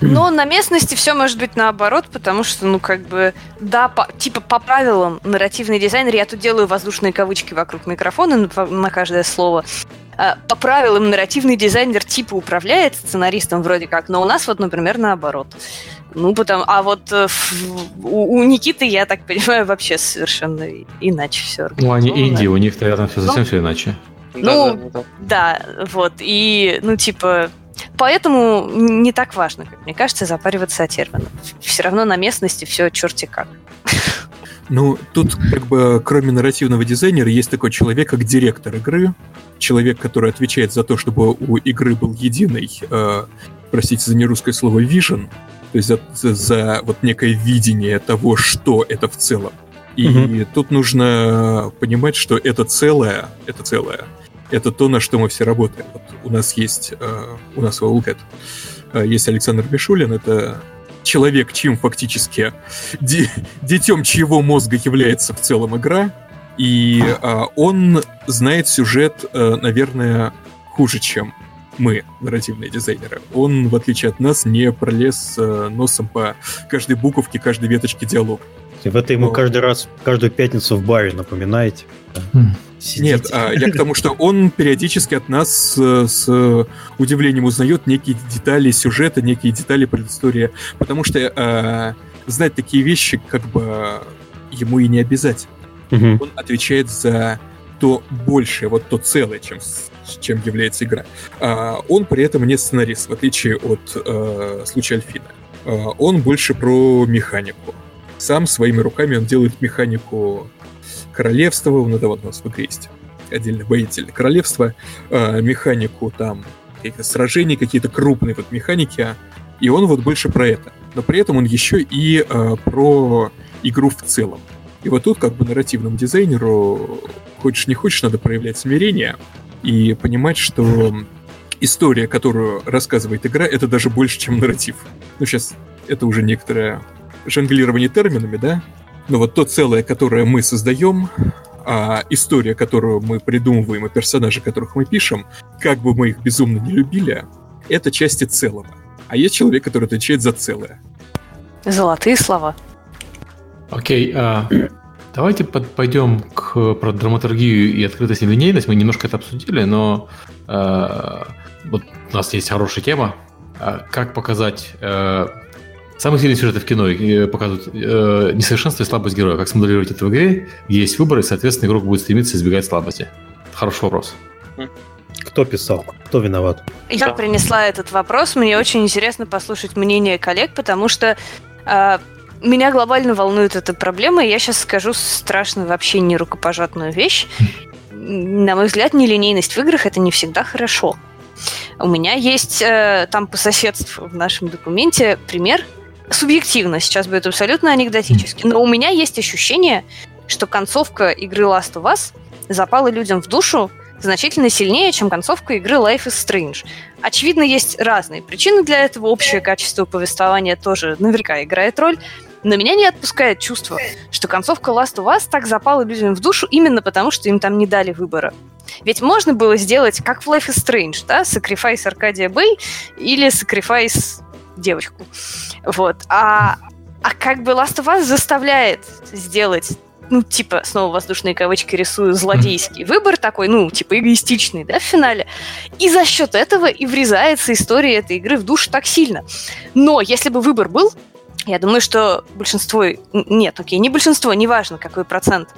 Но на местности все может быть наоборот, потому что, ну, как бы, да, по, типа по правилам нарративный дизайнер, я тут делаю воздушные кавычки вокруг микрофона на, на каждое слово. А, по правилам нарративный дизайнер типа управляет сценаристом вроде как, но у нас вот, например, наоборот. Ну, потому, а вот э, у, у Никиты, я так понимаю, вообще совершенно иначе все. Ну, они инди, у них, наверное, все совсем ну, все иначе. Ну, да, да, да. да, вот. И, ну, типа, Поэтому не так важно, как мне кажется, запариваться о терминах. Все равно на местности все черти как. Ну, тут как бы кроме нарративного дизайнера есть такой человек, как директор игры. Человек, который отвечает за то, чтобы у игры был единый, э, простите за нерусское слово, vision, то есть за, за, за вот некое видение того, что это в целом. И угу. тут нужно понимать, что это целое, это целое, это то, на что мы все работаем. Вот у нас есть, э, у нас в Wildcat э, есть Александр Бешулин, это человек, чьим фактически детем чьего мозга является в целом игра, И а, он знает сюжет, а, наверное, хуже, чем мы, нарративные дизайнеры. Он, в отличие от нас, не пролез а, носом по каждой буковке, каждой веточке диалога. В это ему Но... каждый раз, каждую пятницу в баре напоминаете. Хм. Нет, а, я к тому, что он периодически от нас с, с удивлением узнает некие детали сюжета, некие детали предыстории, потому что а, знать такие вещи как бы ему и не обязательно. Угу. Он отвечает за то большее, вот то целое, чем, чем является игра. А, он при этом не сценарист, в отличие от а, случая Альфина. А, он больше про механику. Сам своими руками он делает механику королевства, ну да вот у нас в игре есть отдельно воитель королевства, а, механику там каких-то сражений, какие-то крупные вот механики, и он вот больше про это. Но при этом он еще и а, про игру в целом. И вот тут как бы нарративному дизайнеру, хочешь не хочешь, надо проявлять смирение и понимать, что история, которую рассказывает игра, это даже больше, чем нарратив. Ну, сейчас это уже некоторое жонглирование терминами, да? Но вот то целое, которое мы создаем, а история, которую мы придумываем, и персонажи, которых мы пишем, как бы мы их безумно не любили, это части целого. А есть человек, который отвечает за целое. Золотые слова. Окей, а, давайте под, пойдем к про драматургию и открытость и линейность. Мы немножко это обсудили, но а, вот у нас есть хорошая тема. А, как показать а, Самые сильные сюжеты в кино э, показывают э, несовершенство и слабость героя. Как смоделировать это в игре, есть выбор, и, соответственно, игрок будет стремиться избегать слабости. Хороший вопрос. Кто писал? Кто виноват? Я да. принесла этот вопрос. Мне очень интересно послушать мнение коллег, потому что э, меня глобально волнует эта проблема, и я сейчас скажу страшную вообще не рукопожатную вещь. На мой взгляд, нелинейность в играх это не всегда хорошо. У меня есть э, там по соседству в нашем документе пример. Субъективно сейчас будет абсолютно анекдотически. Но у меня есть ощущение, что концовка игры Last of Us запала людям в душу значительно сильнее, чем концовка игры Life is Strange. Очевидно, есть разные причины для этого. Общее качество повествования тоже наверняка играет роль. Но меня не отпускает чувство, что концовка Last of Us так запала людям в душу именно потому, что им там не дали выбора. Ведь можно было сделать, как в Life is Strange, да, Sacrifice Аркадия Бэй или Sacrifice девочку. Вот. А, а как бы Last of Us заставляет сделать ну, типа, снова воздушные кавычки рисую, злодейский выбор такой, ну, типа, эгоистичный, да, в финале. И за счет этого и врезается история этой игры в душу так сильно. Но если бы выбор был, я думаю, что большинство... Нет, окей, не большинство, неважно, какой процент.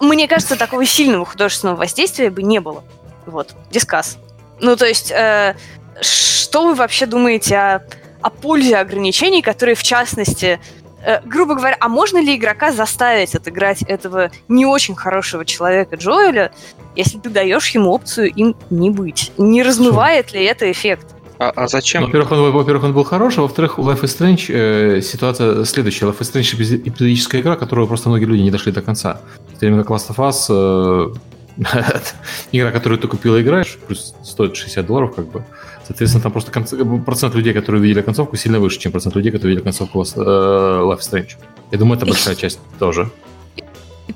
Мне кажется, такого сильного художественного воздействия бы не было. Вот, дискас. Ну, то есть, э, что вы вообще думаете о, о пользе ограничений, которые, в частности, э, грубо говоря, а можно ли игрока заставить отыграть этого не очень хорошего человека Джоэля, если ты даешь ему опцию им не быть? Не размывает ли это эффект? А, а зачем? Во-первых, он, во-первых, он был хороший, во-вторых, у Life is Strange э, ситуация следующая. Life is Strange эпизодическая игра, которую просто многие люди не дошли до конца. В то время как Last of Us э, игра, которую ты купил и играешь, плюс стоит 60 долларов, как бы. Соответственно, там просто конц... процент людей, которые увидели концовку, сильно выше, чем процент людей, которые видели концовку э, Life Strange. Я думаю, это большая часть тоже.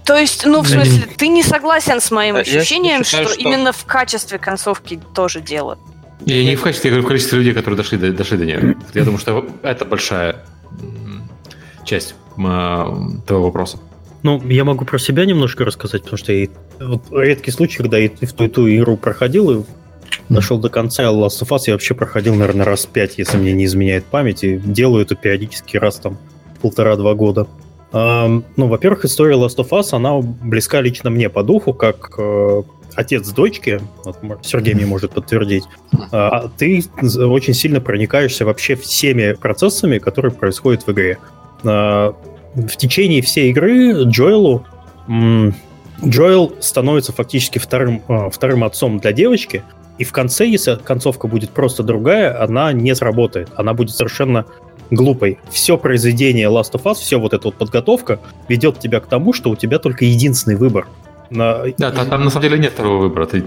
То есть, ну, в смысле, ты не согласен с моим ощущением, считаю, что, что именно в качестве концовки тоже дело? Я не в качестве, я говорю в количестве людей, которые дошли до, дошли до нее. Я думаю, что это большая часть того вопроса. Ну, я могу про себя немножко рассказать, потому что я вот редкий случай, когда я в ту и ту игру проходил и дошел до конца Last of Us, я вообще проходил, наверное, раз пять, если мне не изменяет память, и делаю это периодически раз там полтора-два года. Ну, во-первых, история Last of Us, она близка лично мне по духу, как э, отец дочки, вот Сергей мне может подтвердить, а ты очень сильно проникаешься вообще всеми процессами, которые происходят в игре. А, в течение всей игры Джоэлу Джоэл становится фактически вторым, а, вторым отцом для девочки, и в конце, если концовка будет просто другая, она не сработает. Она будет совершенно глупой. Все произведение Last of Us, все вот эта вот подготовка ведет тебя к тому, что у тебя только единственный выбор. Да, там, там на самом деле нет второго выбора. Ты.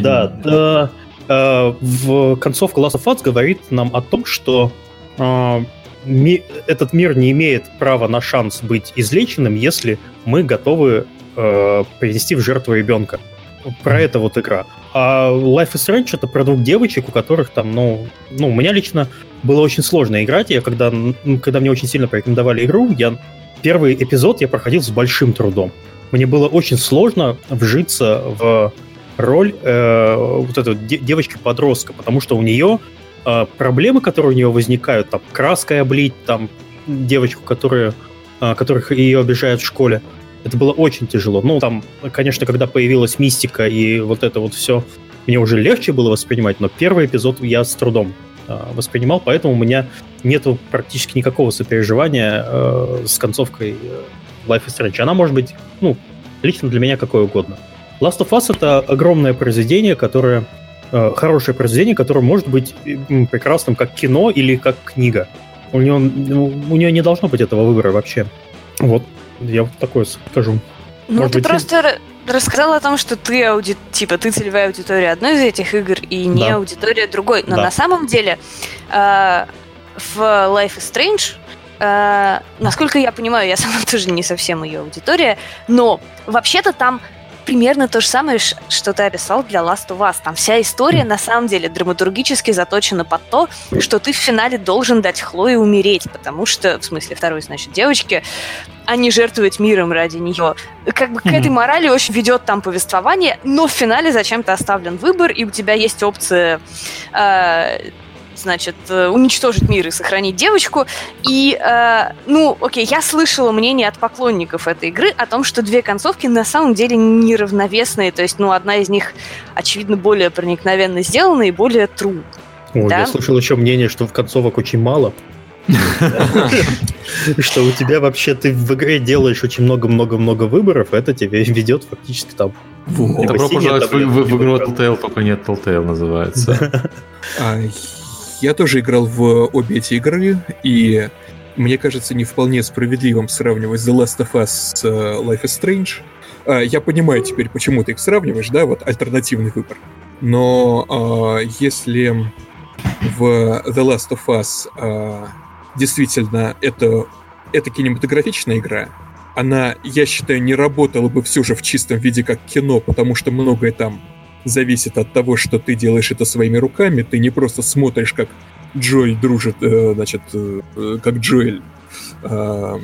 Да, да. Э, в концовка Last of Us говорит нам о том, что э, ми, этот мир не имеет права на шанс быть излеченным, если мы готовы э, принести в жертву ребенка. Про это вот игра. А Life is Strange это про двух девочек, у которых там, ну, ну, у меня лично было очень сложно играть. Я когда, когда мне очень сильно порекомендовали игру, я первый эпизод я проходил с большим трудом. Мне было очень сложно вжиться в роль э, вот этой девочки-подростка, потому что у нее э, проблемы, которые у нее возникают, там, краской облить, там, девочку, которая, э, которых ее обижают в школе, это было очень тяжело. Ну, там, конечно, когда появилась мистика и вот это вот все, мне уже легче было воспринимать, но первый эпизод я с трудом э, воспринимал, поэтому у меня нету практически никакого сопереживания э, с концовкой э, Life is Strange. Она может быть, ну, лично для меня какое угодно. Last of Us это огромное произведение, которое э, хорошее произведение, которое может быть прекрасным как кино или как книга. У нее, ну, у нее не должно быть этого выбора вообще. Вот, я вот такое скажу. Ну, Может ты быть, просто рассказал о том, что ты ауди... типа ты целевая аудитория одной из этих игр и не да. аудитория другой. Но да. на самом деле э, в Life is Strange Uh, насколько я понимаю, я сама тоже не совсем ее аудитория, но вообще-то там примерно то же самое, что ты описал для Last of Us. Там вся история на самом деле драматургически заточена под то, что ты в финале должен дать Хлое умереть, потому что, в смысле, второй, значит, девочке, а не жертвовать миром ради нее. Как бы к этой морали очень ведет там повествование, но в финале зачем-то оставлен выбор, и у тебя есть опция э, значит, э, уничтожить мир и сохранить девочку. И, э, ну, окей, я слышала мнение от поклонников этой игры о том, что две концовки на самом деле неравновесные. То есть, ну, одна из них, очевидно, более проникновенно сделана и более true. Ой, да? я слышал еще мнение, что в концовок очень мало. Что у тебя вообще ты в игре делаешь очень много-много-много выборов, это тебе ведет фактически там. Добро пожаловать в игру Telltale, только нет Telltale называется. Я тоже играл в обе эти игры, и мне кажется не вполне справедливым сравнивать The Last of Us с uh, Life is Strange. Uh, я понимаю теперь, почему ты их сравниваешь, да, вот альтернативный выбор. Но uh, если в The Last of Us uh, действительно это, это кинематографичная игра, она, я считаю, не работала бы все же в чистом виде как кино, потому что многое там зависит от того, что ты делаешь это своими руками. Ты не просто смотришь, как Джой дружит, э, значит, э, как Джоэль, э,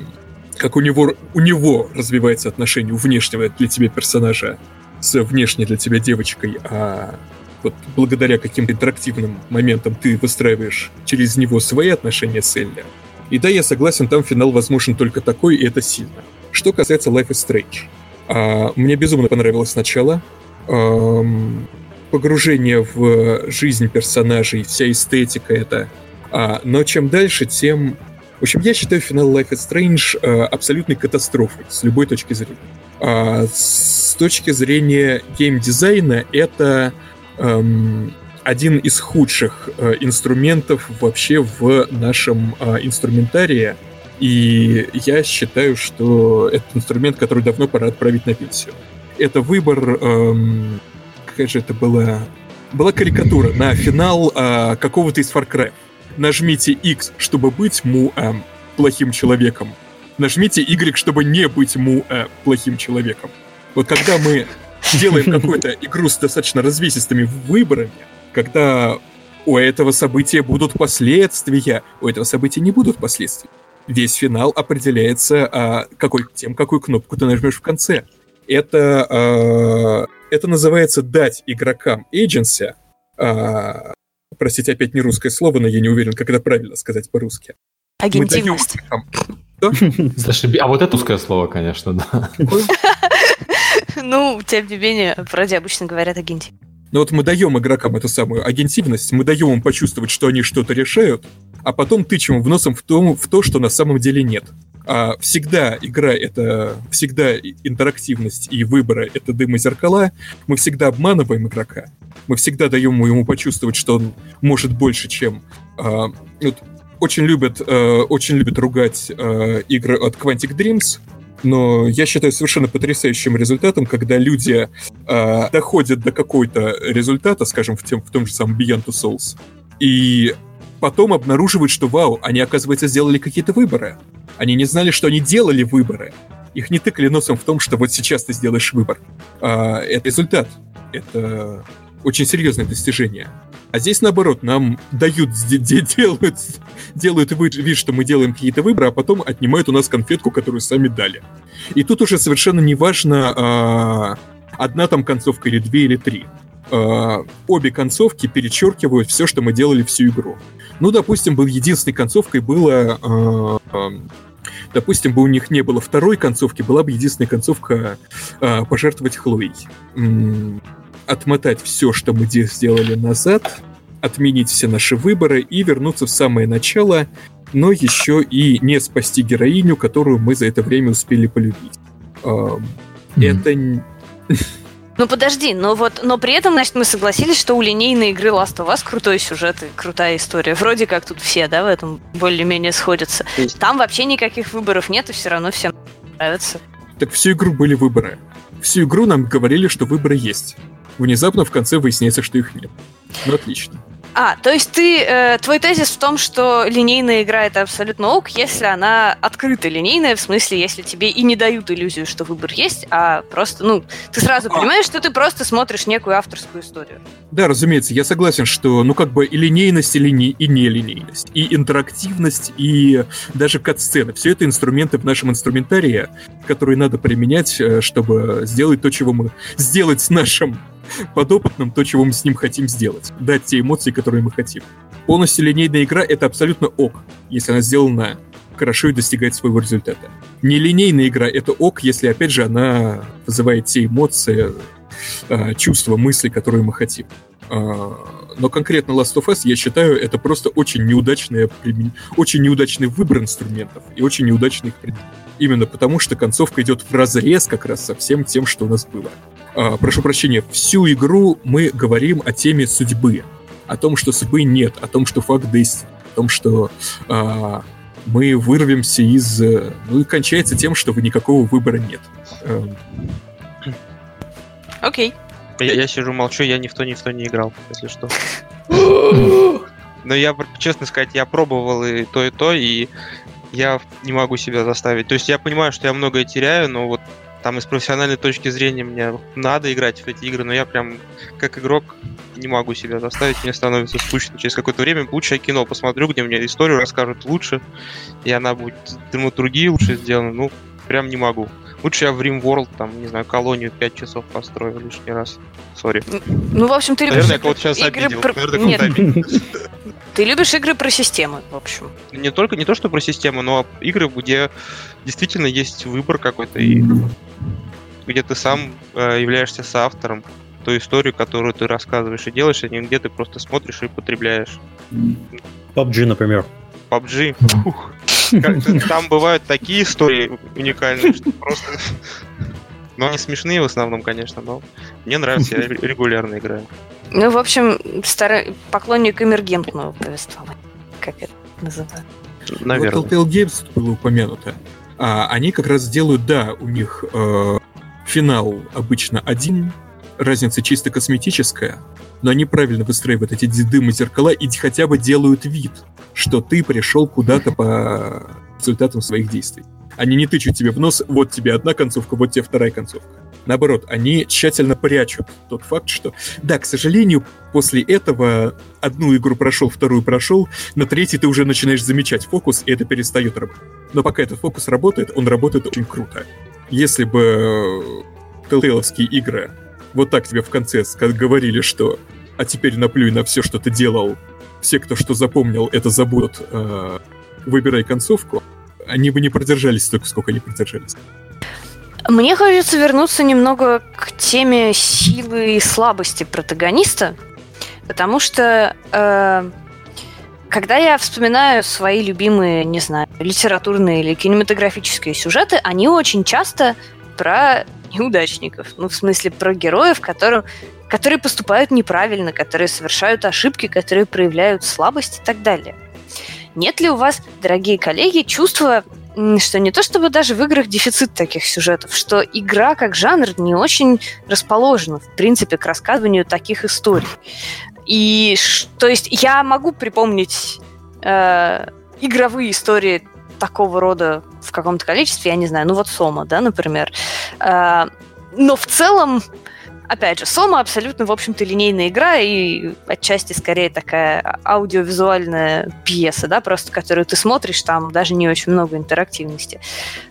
как у него, у него развивается отношение у внешнего для тебя персонажа с внешней для тебя девочкой, а вот благодаря каким-то интерактивным моментам ты выстраиваешь через него свои отношения с Элли. И да, я согласен, там финал возможен только такой, и это сильно. Что касается Life is Strange. А, мне безумно понравилось начало эм, погружение в жизнь персонажей, вся эстетика это. А, но чем дальше, тем... В общем, я считаю финал Life is Strange э, абсолютной катастрофой с любой точки зрения. А, с точки зрения геймдизайна это эм, один из худших э, инструментов вообще в нашем э, инструментарии. И я считаю, что это инструмент, который давно пора отправить на пенсию это выбор, эм, какая же это была, была карикатура на финал э, какого-то из Far Cry. Нажмите X, чтобы быть му э, плохим человеком. Нажмите Y, чтобы не быть му э, плохим человеком. Вот когда мы делаем какую-то игру с достаточно развесистыми выборами, когда у этого события будут последствия, у этого события не будут последствий. Весь финал определяется а, какой, тем, какую кнопку ты нажмешь в конце это, э, это называется дать игрокам agency, э, простите, опять не русское слово, но я не уверен, как это правильно сказать по-русски. Агентивность. А вот это русское слово, конечно, да. Ну, тем не менее, вроде обычно говорят агенти. Ну вот мы даем игрокам эту самую агентивность, мы даем им почувствовать, что они что-то решают, а потом тычем в носом в то, в то, что на самом деле нет. А всегда игра — это всегда интерактивность и выборы — это дым и зеркала. Мы всегда обманываем игрока. Мы всегда даем ему почувствовать, что он может больше, чем... А, вот, очень любят, а, очень любят ругать а, игры от Quantic Dreams, но я считаю совершенно потрясающим результатом, когда люди э, доходят до какой-то результата, скажем, в, тем, в том же самом Beyond Two Souls, и потом обнаруживают, что вау, они, оказывается, сделали какие-то выборы. Они не знали, что они делали выборы. Их не тыкали носом в том, что вот сейчас ты сделаешь выбор. А, это результат. Это очень серьезное достижение. А здесь наоборот, нам дают, делают, делают вид, что мы делаем какие-то выборы, а потом отнимают у нас конфетку, которую сами дали. И тут уже совершенно не важно, а, одна там концовка или две или три. А, обе концовки перечеркивают все, что мы делали всю игру. Ну, допустим, был единственной концовкой было... А, допустим, бы у них не было второй концовки, была бы единственная концовка пожертвовать Хлоей отмотать все, что мы сделали назад, отменить все наши выборы и вернуться в самое начало, но еще и не спасти героиню, которую мы за это время успели полюбить. Mm-hmm. Это... Ну подожди, но вот, но при этом, значит, мы согласились, что у линейной игры Last of Us крутой сюжет и крутая история. Вроде как тут все, да, в этом более-менее сходятся. Там вообще никаких выборов нет, и все равно всем нравится. Так всю игру были выборы. Всю игру нам говорили, что выборы есть внезапно в конце выясняется, что их нет. Ну, отлично. А, то есть ты, э, твой тезис в том, что линейная игра это абсолютно ок, если она открыто линейная, в смысле, если тебе и не дают иллюзию, что выбор есть, а просто, ну, ты сразу понимаешь, что ты просто смотришь некую авторскую историю. Да, разумеется, я согласен, что, ну, как бы и линейность, и, лини... и нелинейность, и интерактивность, и даже кат-сцены. Все это инструменты в нашем инструментарии, которые надо применять, э, чтобы сделать то, чего мы... Сделать с нашим подопытным то, чего мы с ним хотим сделать. Дать те эмоции, которые мы хотим. Полностью линейная игра — это абсолютно ок, если она сделана хорошо и достигает своего результата. Нелинейная игра — это ок, если, опять же, она вызывает те эмоции, а, чувства, мысли, которые мы хотим. А, но конкретно Last of Us, я считаю, это просто очень, неудачный, очень неудачный выбор инструментов и очень неудачный их Именно потому, что концовка идет в разрез как раз со всем тем, что у нас было. А, прошу прощения, всю игру мы говорим о теме судьбы. О том, что судьбы нет, о том, что факт действия, о том, что а, мы вырвемся из... Ну и кончается тем, что никакого выбора нет. Эм. Окей. Okay. Я, я сижу, молчу, я ни в то, ни в то не играл, если что. Но я, честно сказать, я пробовал и то, и то, и я не могу себя заставить. То есть я понимаю, что я многое теряю, но вот там из профессиональной точки зрения мне надо играть в эти игры, но я прям как игрок не могу себя заставить, мне становится скучно. Через какое-то время лучше я кино посмотрю, где мне историю расскажут лучше, и она будет драматургии лучше сделана, ну, прям не могу. Лучше я в RimWorld, там, не знаю, колонию 5 часов построю лишний раз. Сори. Ну, в общем, ты любишь Наверное, я кого-то сейчас игры обидел. Про... Наверное, Нет. обидел. Ты любишь игры про системы, в общем. Не только, не то, что про систему, но игры, где действительно есть выбор какой-то, и где ты сам э, являешься соавтором той историю, которую ты рассказываешь и делаешь, а не где ты просто смотришь и потребляешь. PUBG, например. PUBG. Фух. Там бывают такие истории уникальные, что просто... Но они смешные в основном, конечно, но мне нравится, я регулярно играю. Ну, в общем, старый поклонник эмергентного повествования, как это называют. Наверное. Вот Telltale Games было упомянуто. А, они как раз делают, да, у них э, финал обычно один, разница чисто косметическая, но они правильно выстраивают эти дымы зеркала и хотя бы делают вид, что ты пришел куда-то по результатам своих действий. Они не тычут тебе в нос, вот тебе одна концовка, вот тебе вторая концовка. Наоборот, они тщательно прячут тот факт, что, да, к сожалению, после этого одну игру прошел, вторую прошел, на третьей ты уже начинаешь замечать фокус, и это перестает работать. Но пока этот фокус работает, он работает очень круто. Если бы Telltale игры вот так тебе в конце говорили, что а теперь наплюй на все, что ты делал. Все, кто что запомнил, это забудут. Э, выбирай концовку. Они бы не продержались столько, сколько они продержались. Мне хочется вернуться немного к теме силы и слабости протагониста, потому что э, когда я вспоминаю свои любимые, не знаю, литературные или кинематографические сюжеты, они очень часто про неудачников. Ну, в смысле, про героев, которым, которые поступают неправильно, которые совершают ошибки, которые проявляют слабость и так далее. Нет ли у вас, дорогие коллеги, чувства, что не то чтобы даже в играх дефицит таких сюжетов, что игра как жанр не очень расположена, в принципе, к рассказыванию таких историй. И, то есть, я могу припомнить э, игровые истории такого рода в каком-то количестве, я не знаю, ну вот Сома, да, например. Э, но в целом, опять же, Сома абсолютно, в общем-то, линейная игра и отчасти скорее такая аудиовизуальная пьеса, да, просто которую ты смотришь, там даже не очень много интерактивности.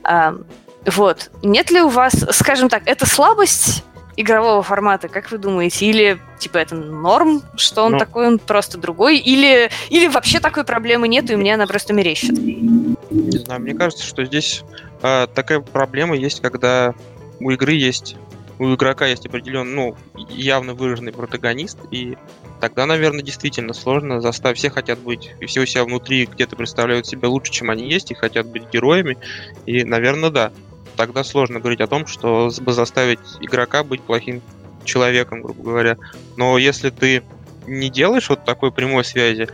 Э, вот. Нет ли у вас, скажем так, это слабость игрового формата, как вы думаете? Или, типа, это норм, что он ну, такой, он просто другой? Или, или вообще такой проблемы нет, и мне она просто мерещит? Не знаю, мне кажется, что здесь э, такая проблема есть, когда у игры есть у игрока есть определенный, ну, явно выраженный протагонист, и тогда, наверное, действительно сложно заставить. Все хотят быть, и все у себя внутри где-то представляют себя лучше, чем они есть, и хотят быть героями, и, наверное, да тогда сложно говорить о том, что заставить игрока быть плохим человеком, грубо говоря. Но если ты не делаешь вот такой прямой связи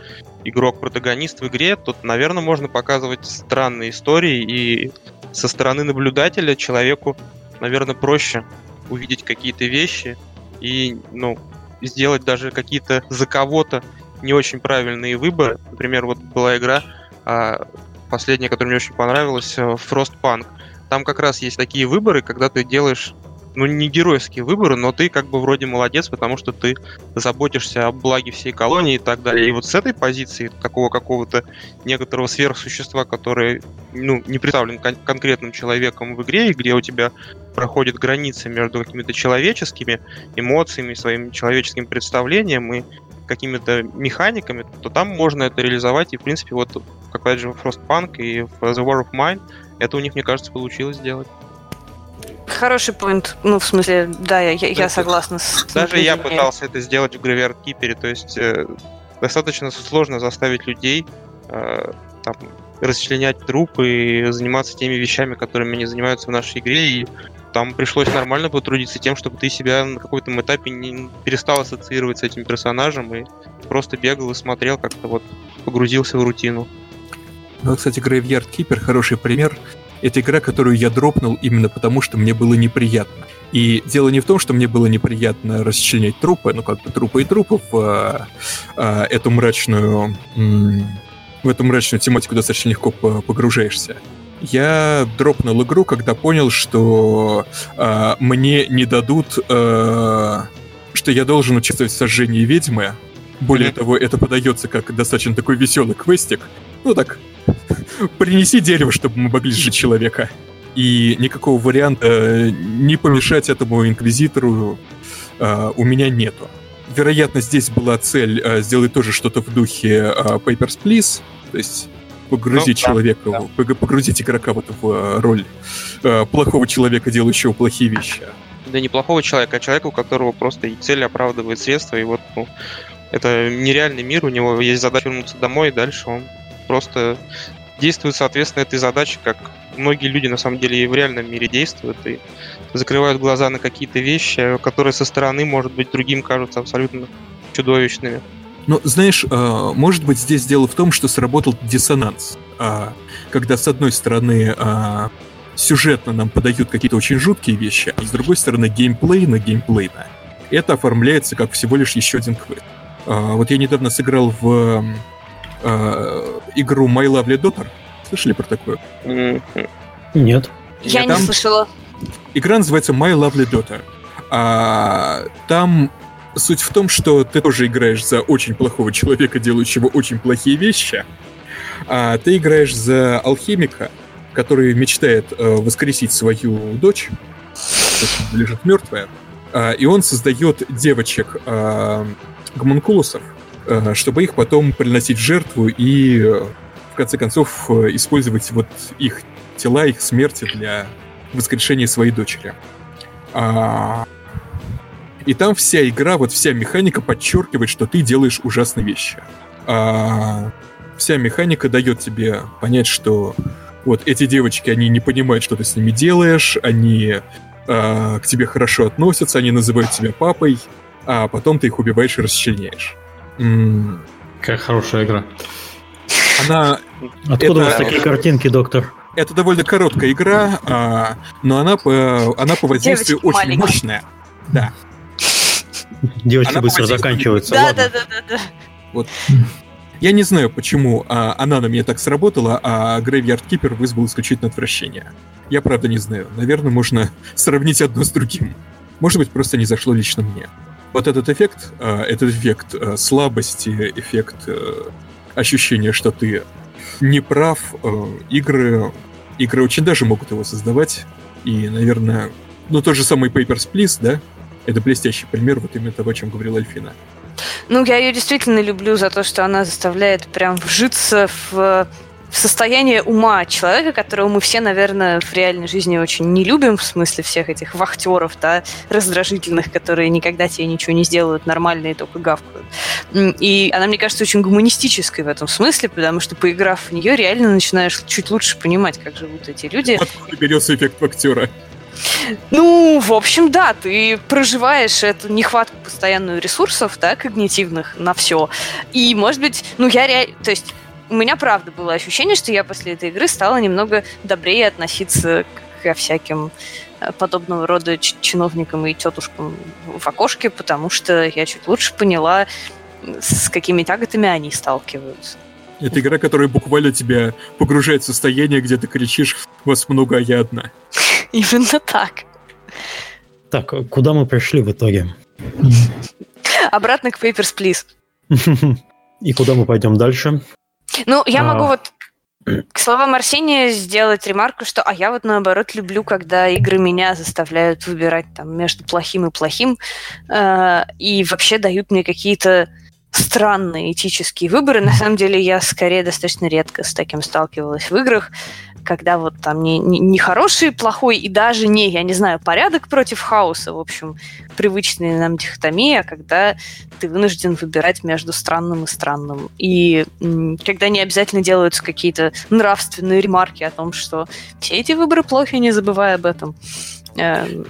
игрок-протагонист в игре, то, наверное, можно показывать странные истории, и со стороны наблюдателя человеку, наверное, проще увидеть какие-то вещи и, ну, сделать даже какие-то за кого-то не очень правильные выборы. Например, вот была игра, а, последняя, которая мне очень понравилась, э, Frostpunk. Там как раз есть такие выборы, когда ты делаешь ну, не геройские выборы, но ты как бы вроде молодец, потому что ты заботишься о благе всей колонии и так далее. И вот с этой позиции такого какого-то некоторого сверхсущества, которое, ну, не представлен кон- конкретным человеком в игре, и где у тебя проходит граница между какими-то человеческими эмоциями, своим человеческим представлением и какими-то механиками, то там можно это реализовать. И, в принципе, вот, как же, в Frostpunk и в The War of Mine это у них, мне кажется, получилось сделать. Хороший поинт. Ну, в смысле, да, я, я согласна с... Даже я пытался это сделать в Graveyard Keeper, то есть э, достаточно сложно заставить людей э, там, расчленять трупы и заниматься теми вещами, которыми они занимаются в нашей игре, и там пришлось нормально потрудиться тем, чтобы ты себя на каком-то этапе не перестал ассоциировать с этим персонажем и просто бегал и смотрел, как-то вот погрузился в рутину. Ну, кстати, Graveyard Keeper хороший пример. Это игра, которую я дропнул именно потому, что мне было неприятно. И дело не в том, что мне было неприятно расчленять трупы, ну как бы трупы и трупы в а, а, эту мрачную в эту мрачную тематику достаточно легко погружаешься. Я дропнул игру, когда понял, что а, мне не дадут, а, что я должен участвовать в сожжении ведьмы. Более mm-hmm. того, это подается как достаточно такой веселый квестик. Ну так, принеси дерево, чтобы мы могли сжечь человека. И никакого варианта э, не помешать этому инквизитору э, у меня нету. Вероятно, здесь была цель э, сделать тоже что-то в духе э, Papers, Please, то есть погрузить ну, человека, да, да. погрузить игрока вот в роль э, плохого человека, делающего плохие вещи. Да не плохого человека, а человека, у которого просто и цель оправдывает средства, и вот ну, это нереальный мир, у него есть задача вернуться домой, и дальше он просто действуют соответственно этой задаче, как многие люди на самом деле и в реальном мире действуют и закрывают глаза на какие-то вещи, которые со стороны, может быть, другим кажутся абсолютно чудовищными. Ну, знаешь, а, может быть, здесь дело в том, что сработал диссонанс. А, когда, с одной стороны, а, сюжетно нам подают какие-то очень жуткие вещи, а с другой стороны, геймплейно, геймплейно, это оформляется как всего лишь еще один квест. Вот я недавно сыграл в э, игру My Lovely Daughter. Слышали про такое? Нет. Я не слышала. Игра называется My Lovely Daughter. А, там суть в том, что ты тоже играешь за очень плохого человека, делающего очень плохие вещи. А ты играешь за алхимика, который мечтает э, воскресить свою дочь, лежит мертвая. А, и он создает девочек э, гомункулусов, Э, чтобы их потом приносить в жертву и, э, в конце концов, э, использовать вот их тела, их смерти для воскрешения своей дочери. А... И там вся игра, вот вся механика подчеркивает, что ты делаешь ужасные вещи. А... Вся механика дает тебе понять, что вот эти девочки, они не понимают, что ты с ними делаешь, они а, к тебе хорошо относятся, они называют тебя папой, а потом ты их убиваешь и расчленяешь. Какая хорошая игра. Она... Откуда это... у вас такие картинки, доктор? Это довольно короткая игра, а, но она по, она по воздействию Девочка очень маленькая. мощная. Да. Девочки она быстро заканчиваются. Да, да, да, да, да. Вот. Я не знаю, почему а, она на меня так сработала, а Graveyard Keeper вызвал исключительно отвращение. Я правда не знаю. Наверное, можно сравнить одно с другим. Может быть, просто не зашло лично мне. Вот этот эффект, а, этот эффект а, слабости, эффект а, ощущения, что ты не прав, а, игры, игры очень даже могут его создавать. И, наверное, ну тот же самый Papers, Please, да, это блестящий пример вот именно того, о чем говорила Альфина. Ну, я ее действительно люблю за то, что она заставляет прям вжиться в состояние ума человека, которого мы все, наверное, в реальной жизни очень не любим, в смысле всех этих вахтеров, да, раздражительных, которые никогда тебе ничего не сделают нормально и только гавкают. И она, мне кажется, очень гуманистической в этом смысле, потому что, поиграв в нее, реально начинаешь чуть лучше понимать, как живут эти люди. Откуда берется эффект вахтера? Ну, в общем, да, ты проживаешь эту нехватку постоянную ресурсов, да, когнитивных на все. И, может быть, ну, я реально... То есть у меня, правда, было ощущение, что я после этой игры стала немного добрее относиться ко всяким э, подобного рода чиновникам и тетушкам в окошке, потому что я чуть лучше поняла, с какими тяготами они сталкиваются. Это игра, которая буквально тебя погружает в состояние, где ты кричишь «Вас много, а я одна». Именно так. Так, куда мы пришли в итоге? Обратно к Papers, Please. И куда мы пойдем дальше? Ну, я а... могу вот к словам Арсения сделать ремарку, что а я вот наоборот люблю, когда игры меня заставляют выбирать там между плохим и плохим э, и вообще дают мне какие-то странные этические выборы. На самом деле я скорее достаточно редко с таким сталкивалась в играх, когда вот там не, не, не хороший, плохой и даже не, я не знаю, порядок против хаоса, в общем, привычная нам дихотомия, когда ты вынужден выбирать между странным и странным. И когда не обязательно делаются какие-то нравственные ремарки о том, что все эти выборы плохи, не забывай об этом. Эм,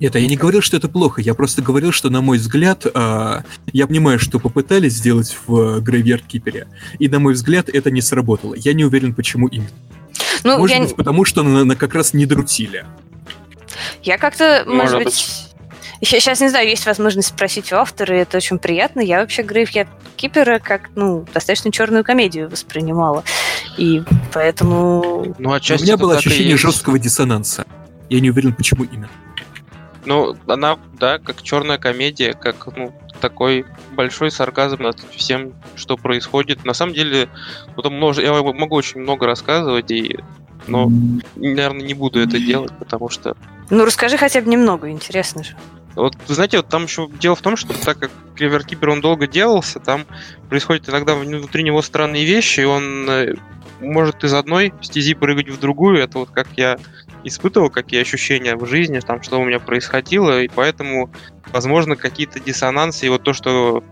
нет, я не говорил, что это плохо. Я просто говорил, что, на мой взгляд, э, я понимаю, что попытались сделать в Graveyard Keeper, и, на мой взгляд, это не сработало. Я не уверен, почему именно. Ну, может я... быть, потому что на, на как раз не друтили. Я как-то, может, может быть... быть... Сейчас, не знаю, есть возможность спросить у автора, и это очень приятно. Я вообще Graveyard Keeper как, ну, достаточно черную комедию воспринимала. И поэтому... Ну, а У меня было ощущение жесткого диссонанса. Я не уверен, почему именно. Ну, она, да, как черная комедия, как ну, такой большой сарказм над всем, что происходит. На самом деле, потом множе... я могу очень много рассказывать, и... но, наверное, не буду это делать, потому что... Ну, расскажи хотя бы немного, интересно же. Вот, вы знаете, вот там еще дело в том, что так как Клевер Кипер он долго делался, там происходят иногда внутри него странные вещи, и он э, может из одной стези прыгать в другую. Это вот как я испытывал какие ощущения в жизни, там, что у меня происходило, и поэтому, возможно, какие-то диссонансы, и вот то, что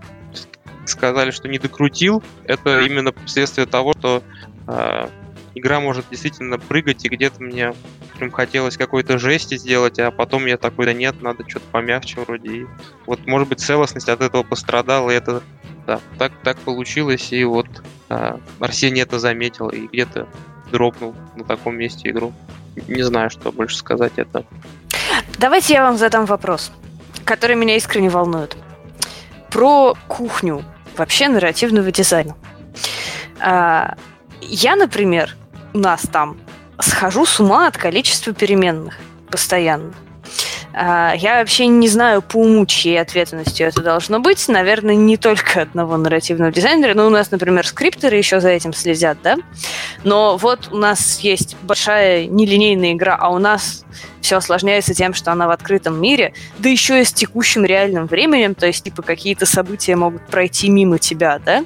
сказали, что не докрутил, это именно следствие того, что э, игра может действительно прыгать, и где-то мне прям хотелось какой-то жести сделать, а потом я такой, да нет, надо что-то помягче вроде. И вот, может быть, целостность от этого пострадала, и это, да, так, так получилось, и вот э, Арсений это заметил, и где-то дропнул на таком месте игру не знаю, что больше сказать это. Давайте я вам задам вопрос, который меня искренне волнует. Про кухню вообще нарративного дизайна. А, я, например, у нас там схожу с ума от количества переменных постоянно. А, я вообще не знаю по уму, чьей ответственностью это должно быть. Наверное, не только одного нарративного дизайнера. Но у нас, например, скриптеры еще за этим следят, да? Но вот у нас есть большая нелинейная игра, а у нас все осложняется тем, что она в открытом мире, да еще и с текущим реальным временем, то есть, типа, какие-то события могут пройти мимо тебя, да?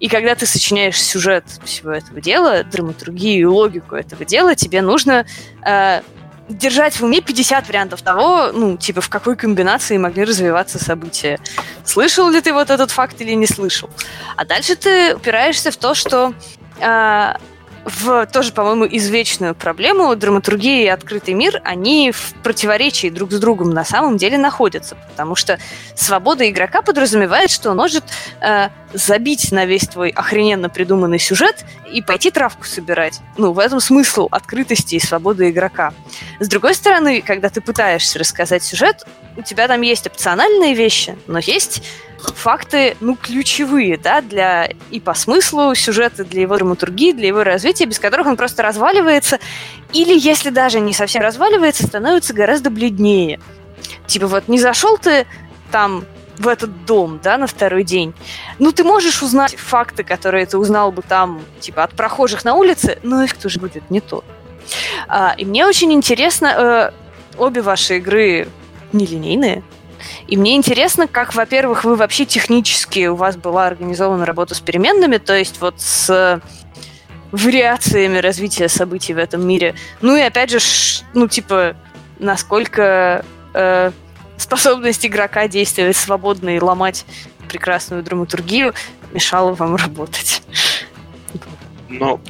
И когда ты сочиняешь сюжет всего этого дела, драматургию и логику этого дела, тебе нужно э, держать в уме 50 вариантов того, ну, типа, в какой комбинации могли развиваться события. Слышал ли ты вот этот факт или не слышал? А дальше ты упираешься в то, что э, в тоже, по-моему, извечную проблему драматургия и открытый мир, они в противоречии друг с другом на самом деле находятся, потому что свобода игрока подразумевает, что он может э, забить на весь твой охрененно придуманный сюжет и пойти травку собирать. Ну, в этом смысл открытости и свободы игрока. С другой стороны, когда ты пытаешься рассказать сюжет, у тебя там есть опциональные вещи, но есть факты, ну, ключевые, да, для и по смыслу сюжета, для его драматургии, для его развития, без которых он просто разваливается, или, если даже не совсем разваливается, становится гораздо бледнее. Типа вот не зашел ты там в этот дом, да, на второй день, ну, ты можешь узнать факты, которые ты узнал бы там, типа, от прохожих на улице, но их тоже будет не тот. А, и мне очень интересно, э, обе ваши игры нелинейные, и мне интересно, как, во-первых, вы вообще технически, у вас была организована работа с переменными, то есть вот с вариациями развития событий в этом мире. Ну и опять же, ну типа, насколько э, способность игрока действовать свободно и ломать прекрасную драматургию мешала вам работать. Но,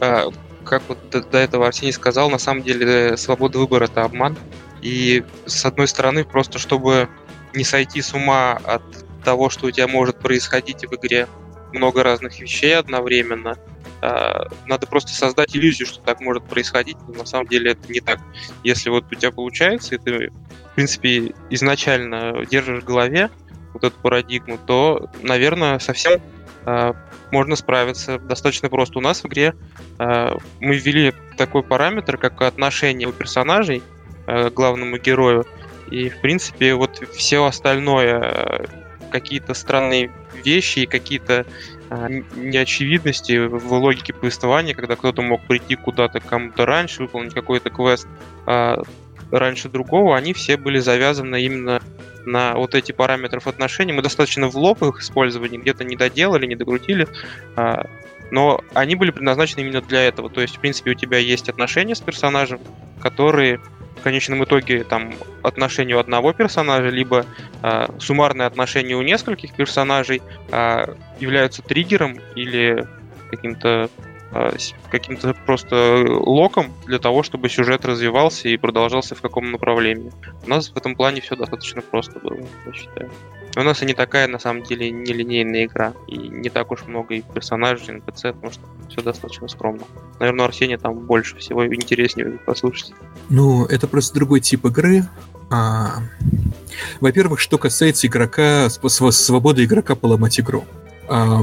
э, как вот до, этого Арсений сказал, на самом деле свобода выбора это обман. И с одной стороны, просто чтобы не сойти с ума от того, что у тебя может происходить в игре много разных вещей одновременно. А, надо просто создать иллюзию, что так может происходить, но на самом деле это не так. Если вот у тебя получается, и ты, в принципе, изначально держишь в голове вот эту парадигму, то, наверное, совсем а, можно справиться достаточно просто. У нас в игре а, мы ввели такой параметр, как отношение у персонажей к главному герою. И, в принципе, вот все остальное, э, какие-то странные вещи и какие-то а, неочевидности в логике повествования, когда кто-то мог прийти куда-то кому-то раньше, выполнить какой-то квест а, раньше другого, они все были завязаны именно на вот эти параметров отношений. Мы достаточно в лоб их использовали, где-то не доделали, не докрутили, а, но они были предназначены именно для этого. То есть, в принципе, у тебя есть отношения с персонажем, которые в конечном итоге там отношения у одного персонажа, либо э, суммарные отношения у нескольких персонажей э, являются триггером или каким-то э, каким-то просто локом для того, чтобы сюжет развивался и продолжался в каком направлении. У нас в этом плане все достаточно просто было, я считаю. У нас и не такая, на самом деле, нелинейная игра. И не так уж много и персонажей, и NPC, потому что все достаточно скромно. Наверное, у Арсения там больше всего интереснее послушать. Ну, это просто другой тип игры. А, во-первых, что касается игрока, свободы игрока поломать игру. А,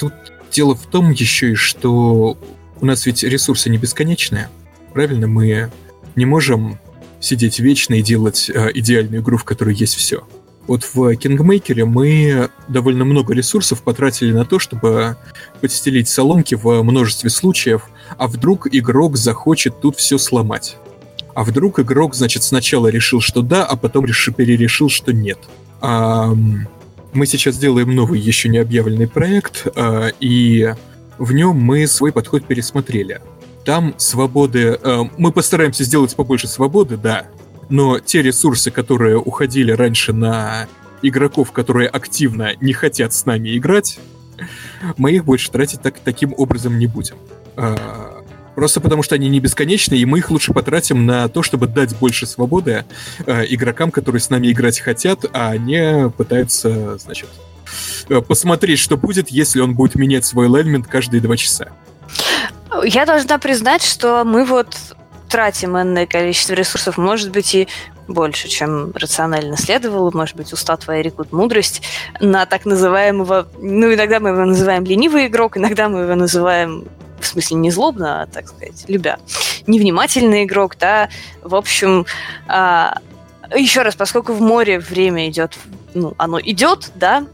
тут дело в том еще и, что у нас ведь ресурсы не бесконечные. Правильно, мы не можем сидеть вечно и делать э, идеальную игру, в которой есть все. Вот в Kingmaker е мы довольно много ресурсов потратили на то, чтобы подстелить соломки в множестве случаев, а вдруг игрок захочет тут все сломать. А вдруг игрок, значит, сначала решил, что да, а потом решил, перерешил, что нет. А, мы сейчас делаем новый, еще не объявленный проект, а, и в нем мы свой подход пересмотрели. Там свободы... А, мы постараемся сделать побольше свободы, да, но те ресурсы, которые уходили раньше на игроков, которые активно не хотят с нами играть, мы их больше тратить так, таким образом не будем. А, просто потому что они не бесконечны, и мы их лучше потратим на то, чтобы дать больше свободы э, игрокам, которые с нами играть хотят, а не пытаются, значит, э, посмотреть, что будет, если он будет менять свой элемент каждые два часа. Я должна признать, что мы вот тратим энное количество ресурсов, может быть, и больше, чем рационально следовало, может быть, уста твоя рекут мудрость, на так называемого, ну, иногда мы его называем ленивый игрок, иногда мы его называем в смысле не злобно, а, так сказать, любя. Невнимательный игрок, да, в общем, а, еще раз, поскольку в море время идет, ну, оно идет, да,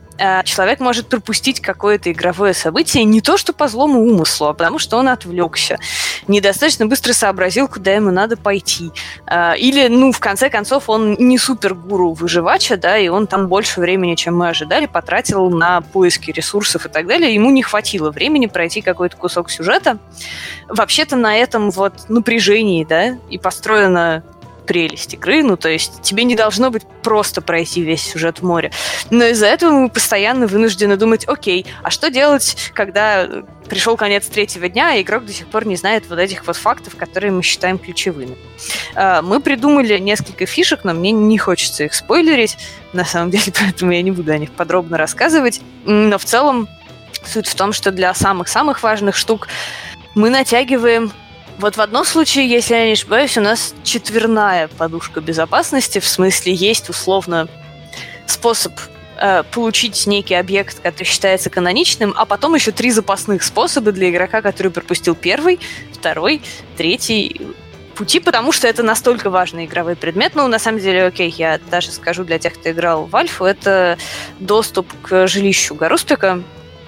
человек может пропустить какое-то игровое событие не то что по злому умыслу, а потому что он отвлекся, недостаточно быстро сообразил, куда ему надо пойти. Э, или, ну, в конце концов, он не супер гуру выживача, да, и он там больше времени, чем мы ожидали, потратил на поиски ресурсов и так далее. Ему не хватило времени пройти какой-то кусок сюжета. Вообще-то на этом вот напряжении, да, и построена прелесть игры, ну, то есть тебе не должно быть просто пройти весь сюжет в море. Но из-за этого мы постоянно вынуждены думать, окей, а что делать, когда пришел конец третьего дня, и игрок до сих пор не знает вот этих вот фактов, которые мы считаем ключевыми. Э, мы придумали несколько фишек, но мне не хочется их спойлерить, на самом деле, поэтому я не буду о них подробно рассказывать. Но в целом суть в том, что для самых-самых важных штук мы натягиваем вот в одном случае, если я не ошибаюсь, у нас четверная подушка безопасности, в смысле есть условно способ э, получить некий объект, который считается каноничным, а потом еще три запасных способа для игрока, который пропустил первый, второй, третий пути, потому что это настолько важный игровой предмет. Ну, на самом деле, окей, я даже скажу для тех, кто играл в Альфу, это доступ к жилищу Гаруспика.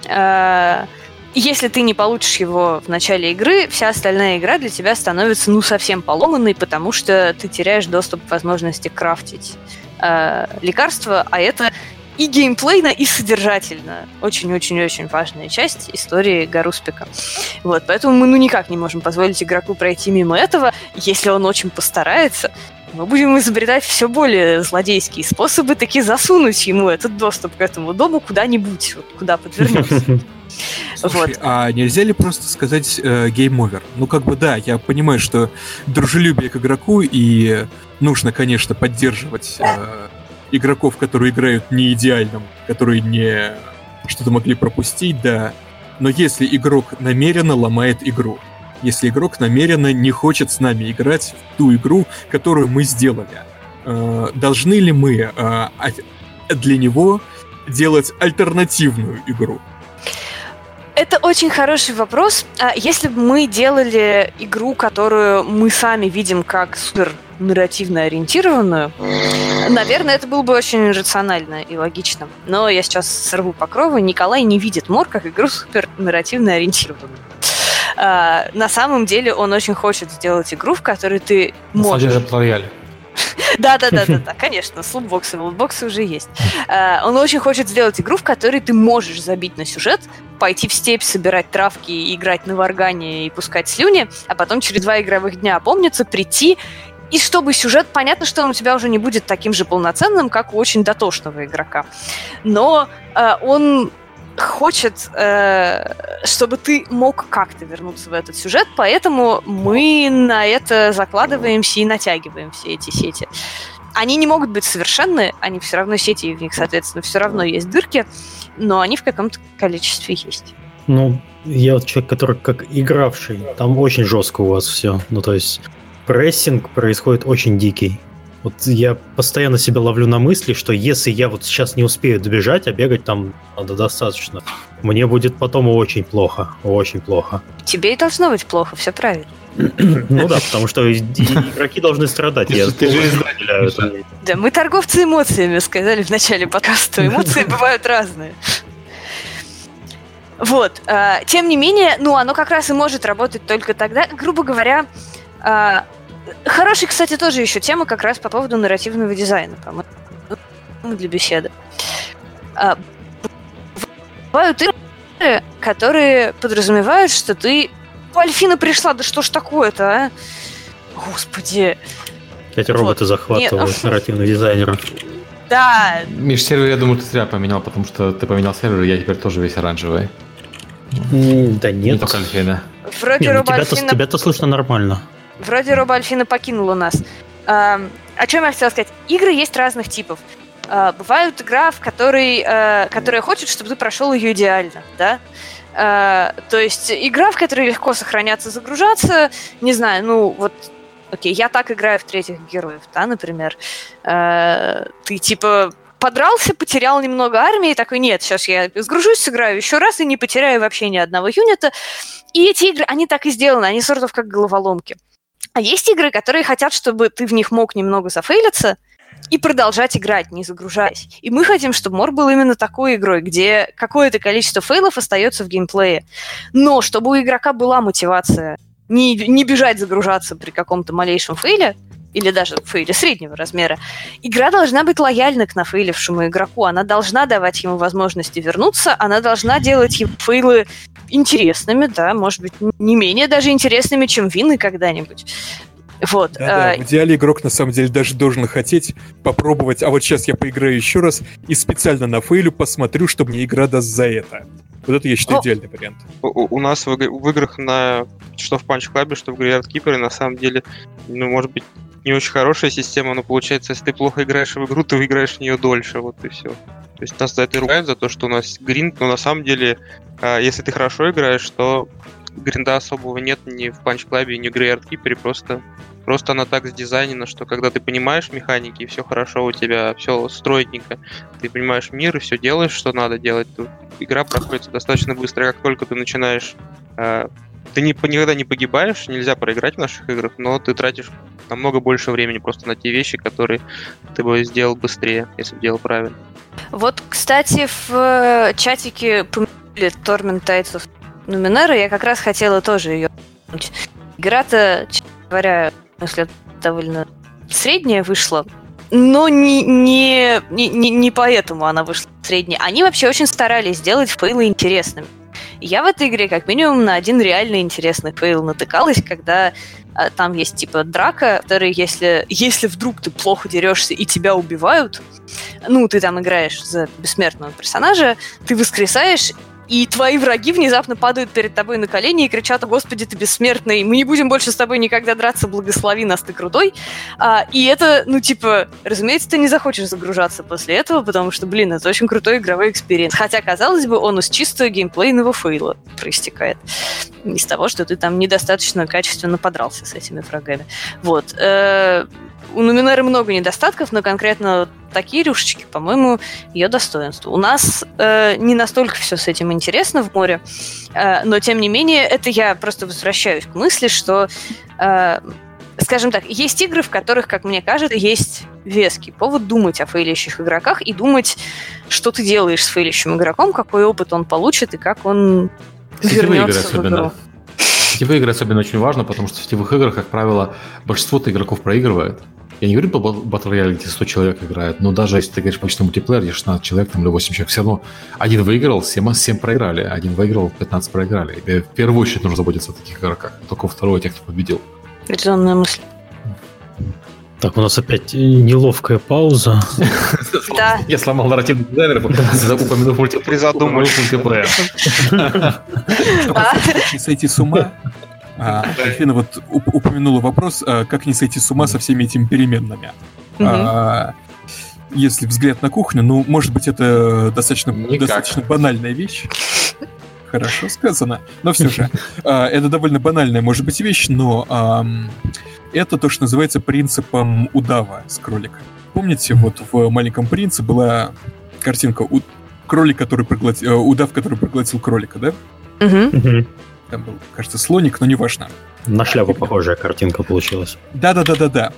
Э, если ты не получишь его в начале игры, вся остальная игра для тебя становится ну совсем поломанной, потому что ты теряешь доступ к возможности крафтить э, лекарства, а это и геймплейно, и содержательно. Очень-очень-очень важная часть истории Гаруспика. Вот, поэтому мы ну никак не можем позволить игроку пройти мимо этого. Если он очень постарается, мы будем изобретать все более злодейские способы таки засунуть ему этот доступ к этому дому куда-нибудь, вот, куда подвернется. Слушай, вот. а нельзя ли просто сказать э, game over? Ну, как бы да, я понимаю, что дружелюбие к игроку и нужно, конечно, поддерживать э, игроков, которые играют не идеальным, которые не что-то могли пропустить, да. Но если игрок намеренно ломает игру, если игрок намеренно не хочет с нами играть в ту игру, которую мы сделали, э, должны ли мы э, для него делать альтернативную игру? Это очень хороший вопрос. А если бы мы делали игру, которую мы сами видим как супер нарративно ориентированную, наверное, это было бы очень рационально и логично. Но я сейчас сорву покровы. Николай не видит Мор как игру супер нарративно ориентированную. А, на самом деле он очень хочет сделать игру, в которой ты можешь... рояль. Да, да, да, да, да, конечно, слупбоксы, лутбоксы уже есть. А, он очень хочет сделать игру, в которой ты можешь забить на сюжет, пойти в степь, собирать травки, играть на варгане и пускать слюни, а потом через два игровых дня опомниться, прийти и чтобы сюжет, понятно, что он у тебя уже не будет таким же полноценным, как у очень дотошного игрока. Но э, он хочет, э, чтобы ты мог как-то вернуться в этот сюжет, поэтому мы на это закладываемся и натягиваем все эти сети. Они не могут быть совершенны, они все равно сети, и в них, соответственно, все равно есть дырки, но они в каком-то количестве есть. Ну, я вот человек, который как игравший, там очень жестко у вас все. Ну, то есть прессинг происходит очень дикий. Вот я постоянно себя ловлю на мысли, что если я вот сейчас не успею добежать, а бегать там надо достаточно, мне будет потом очень плохо, очень плохо. Тебе и должно быть плохо, все правильно. Ну да, потому что игроки должны страдать. Я ты же разделяю Да, мы торговцы эмоциями сказали в начале подкаста. Эмоции бывают разные. Вот. А, тем не менее, ну, оно как раз и может работать только тогда, грубо говоря, Хороший, кстати, тоже еще тема как раз по поводу нарративного дизайна, по-моему, для беседы. А, бывают игры, которые подразумевают, что ты... Альфина пришла, да что ж такое-то, а? Господи. Эти роботы вот. захватывают Нет. нарративных дизайнеров. Да. Миш, сервер, я думаю, ты зря поменял, потому что ты поменял сервер, и я теперь тоже весь оранжевый. Да нет. Не только Альфина. Вроде не, ну тебя-то, тебя-то слышно нормально. Вроде Роба Альфина покинула нас. А, о чем я хотела сказать? Игры есть разных типов. А, бывают игра, в которой, а, которая хочет, чтобы ты прошел ее идеально, да? А, то есть игра, в которой легко сохраняться, загружаться, не знаю, ну вот окей, я так играю в третьих героев, да, например. Э, ты типа подрался, потерял немного армии, такой, нет, сейчас я сгружусь, сыграю еще раз и не потеряю вообще ни одного юнита. И эти игры, они так и сделаны, они сортов как головоломки. А есть игры, которые хотят, чтобы ты в них мог немного зафейлиться и продолжать играть, не загружаясь. И мы хотим, чтобы Мор был именно такой игрой, где какое-то количество фейлов остается в геймплее. Но чтобы у игрока была мотивация не, не бежать загружаться при каком-то малейшем фейле, или даже фейле среднего размера, игра должна быть лояльна к нафейлившему игроку, она должна давать ему возможности вернуться, она должна делать ему фейлы интересными, да, может быть, не менее даже интересными, чем вины когда-нибудь. Вот. Да-да, э, в идеале игрок на самом деле даже должен хотеть попробовать, а вот сейчас я поиграю еще раз и специально на фейлю посмотрю, что мне игра даст за это. Вот это я считаю Ну, идеальный вариант. У, у нас в, в играх на что в Punch Club, что в Graveyard Keeper, на самом деле, ну, может быть, не очень хорошая система, но получается, если ты плохо играешь в игру, ты выиграешь в нее дольше, вот и все. То есть нас за это ругают, за то, что у нас гринд, но на самом деле, а, если ты хорошо играешь, то гринда особого нет ни в Punch Club, ни в Keeper, просто, просто она так сдизайнена, что когда ты понимаешь механики, и все хорошо у тебя, все стройненько, ты понимаешь мир и все делаешь, что надо делать, то игра проходит достаточно быстро. Как только ты начинаешь... э, ты не, никогда не погибаешь, нельзя проиграть в наших играх, но ты тратишь намного больше времени просто на те вещи, которые ты бы сделал быстрее, если бы делал правильно. Вот, кстати, в э, чатике Torment Tides of Numenera, я как раз хотела тоже ее. Игра-то, честно говоря, если довольно средняя вышла, но не, не, не, не поэтому она вышла средняя. Они вообще очень старались сделать fail ы интересными. Я в этой игре как минимум на один реально интересный fail натыкалась, когда а, там есть типа драка, который, если, если вдруг ты плохо дерешься и тебя убивают, ну, ты там играешь за бессмертного персонажа, ты воскресаешь, и твои враги внезапно падают перед тобой на колени и кричат, «О, Господи, ты бессмертный, мы не будем больше с тобой никогда драться, благослови нас, ты крутой. А, и это, ну, типа, разумеется, ты не захочешь загружаться после этого, потому что, блин, это очень крутой игровой experience. Хотя, казалось бы, он из чисто геймплейного fail а проистекает. Из того, что ты там недостаточно качественно подрался с этими врагами. Вот. У Нуминеры много недостатков, но конкретно такие рюшечки, по-моему, ее достоинство. У нас э, не настолько все с этим интересно в море, э, но тем не менее, это я просто возвращаюсь к мысли, что, э, скажем так, есть игры, в которых, как мне кажется, есть веский повод думать о фейлищих игроках и думать, что ты делаешь с фейлищим игроком, какой опыт он получит и как он Сетевые игры вернется в игру. особенно. Сетевые игры особенно очень важно, потому что в сетевых играх, как правило, большинство игроков проигрывает. Я не говорю по Battle Royale, где 100 человек играет, но даже если ты говоришь обычно мультиплеер, где 16 человек там, или 8 человек, все равно один выиграл, 7, 7 проиграли, один выиграл, 15 проиграли. И в первую очередь нужно заботиться о таких игроках, только второй тех, кто победил. Резонная мысль. Так, у нас опять неловкая пауза. Да. Я сломал нарративный дизайнер, упомянув мультиплеер. А, Не сойти с ума. А, Альфина вот уп- упомянула вопрос, а, как не сойти с ума со всеми этими переменными. А, Если взгляд на кухню, ну, может быть, это достаточно, достаточно банальная вещь. Хорошо сказано. Но все же, а, это довольно банальная, может быть, вещь, но это то, что называется принципом удава с кролика. Помните, вот в «Маленьком принце» была картинка у- кролик, который проглотил... э, удав, который проглотил кролика, да? Мгм. Там был, кажется, слоник, но неважно. На шляпу похожая картинка получилась. Да-да-да-да-да.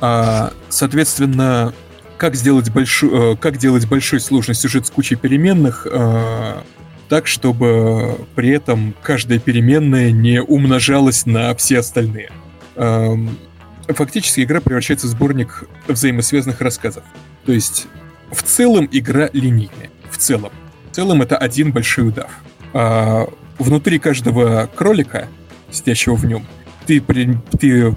А, соответственно, как сделать большую, как делать большой сложный сюжет с кучей переменных, а, так, чтобы при этом каждая переменная не умножалась на все остальные. Ам, Фактически игра превращается в сборник взаимосвязанных рассказов. То есть в целом игра линейная. В целом. В целом это один большой удав. А, внутри каждого кролика, сидящего в нем, ты, при- ты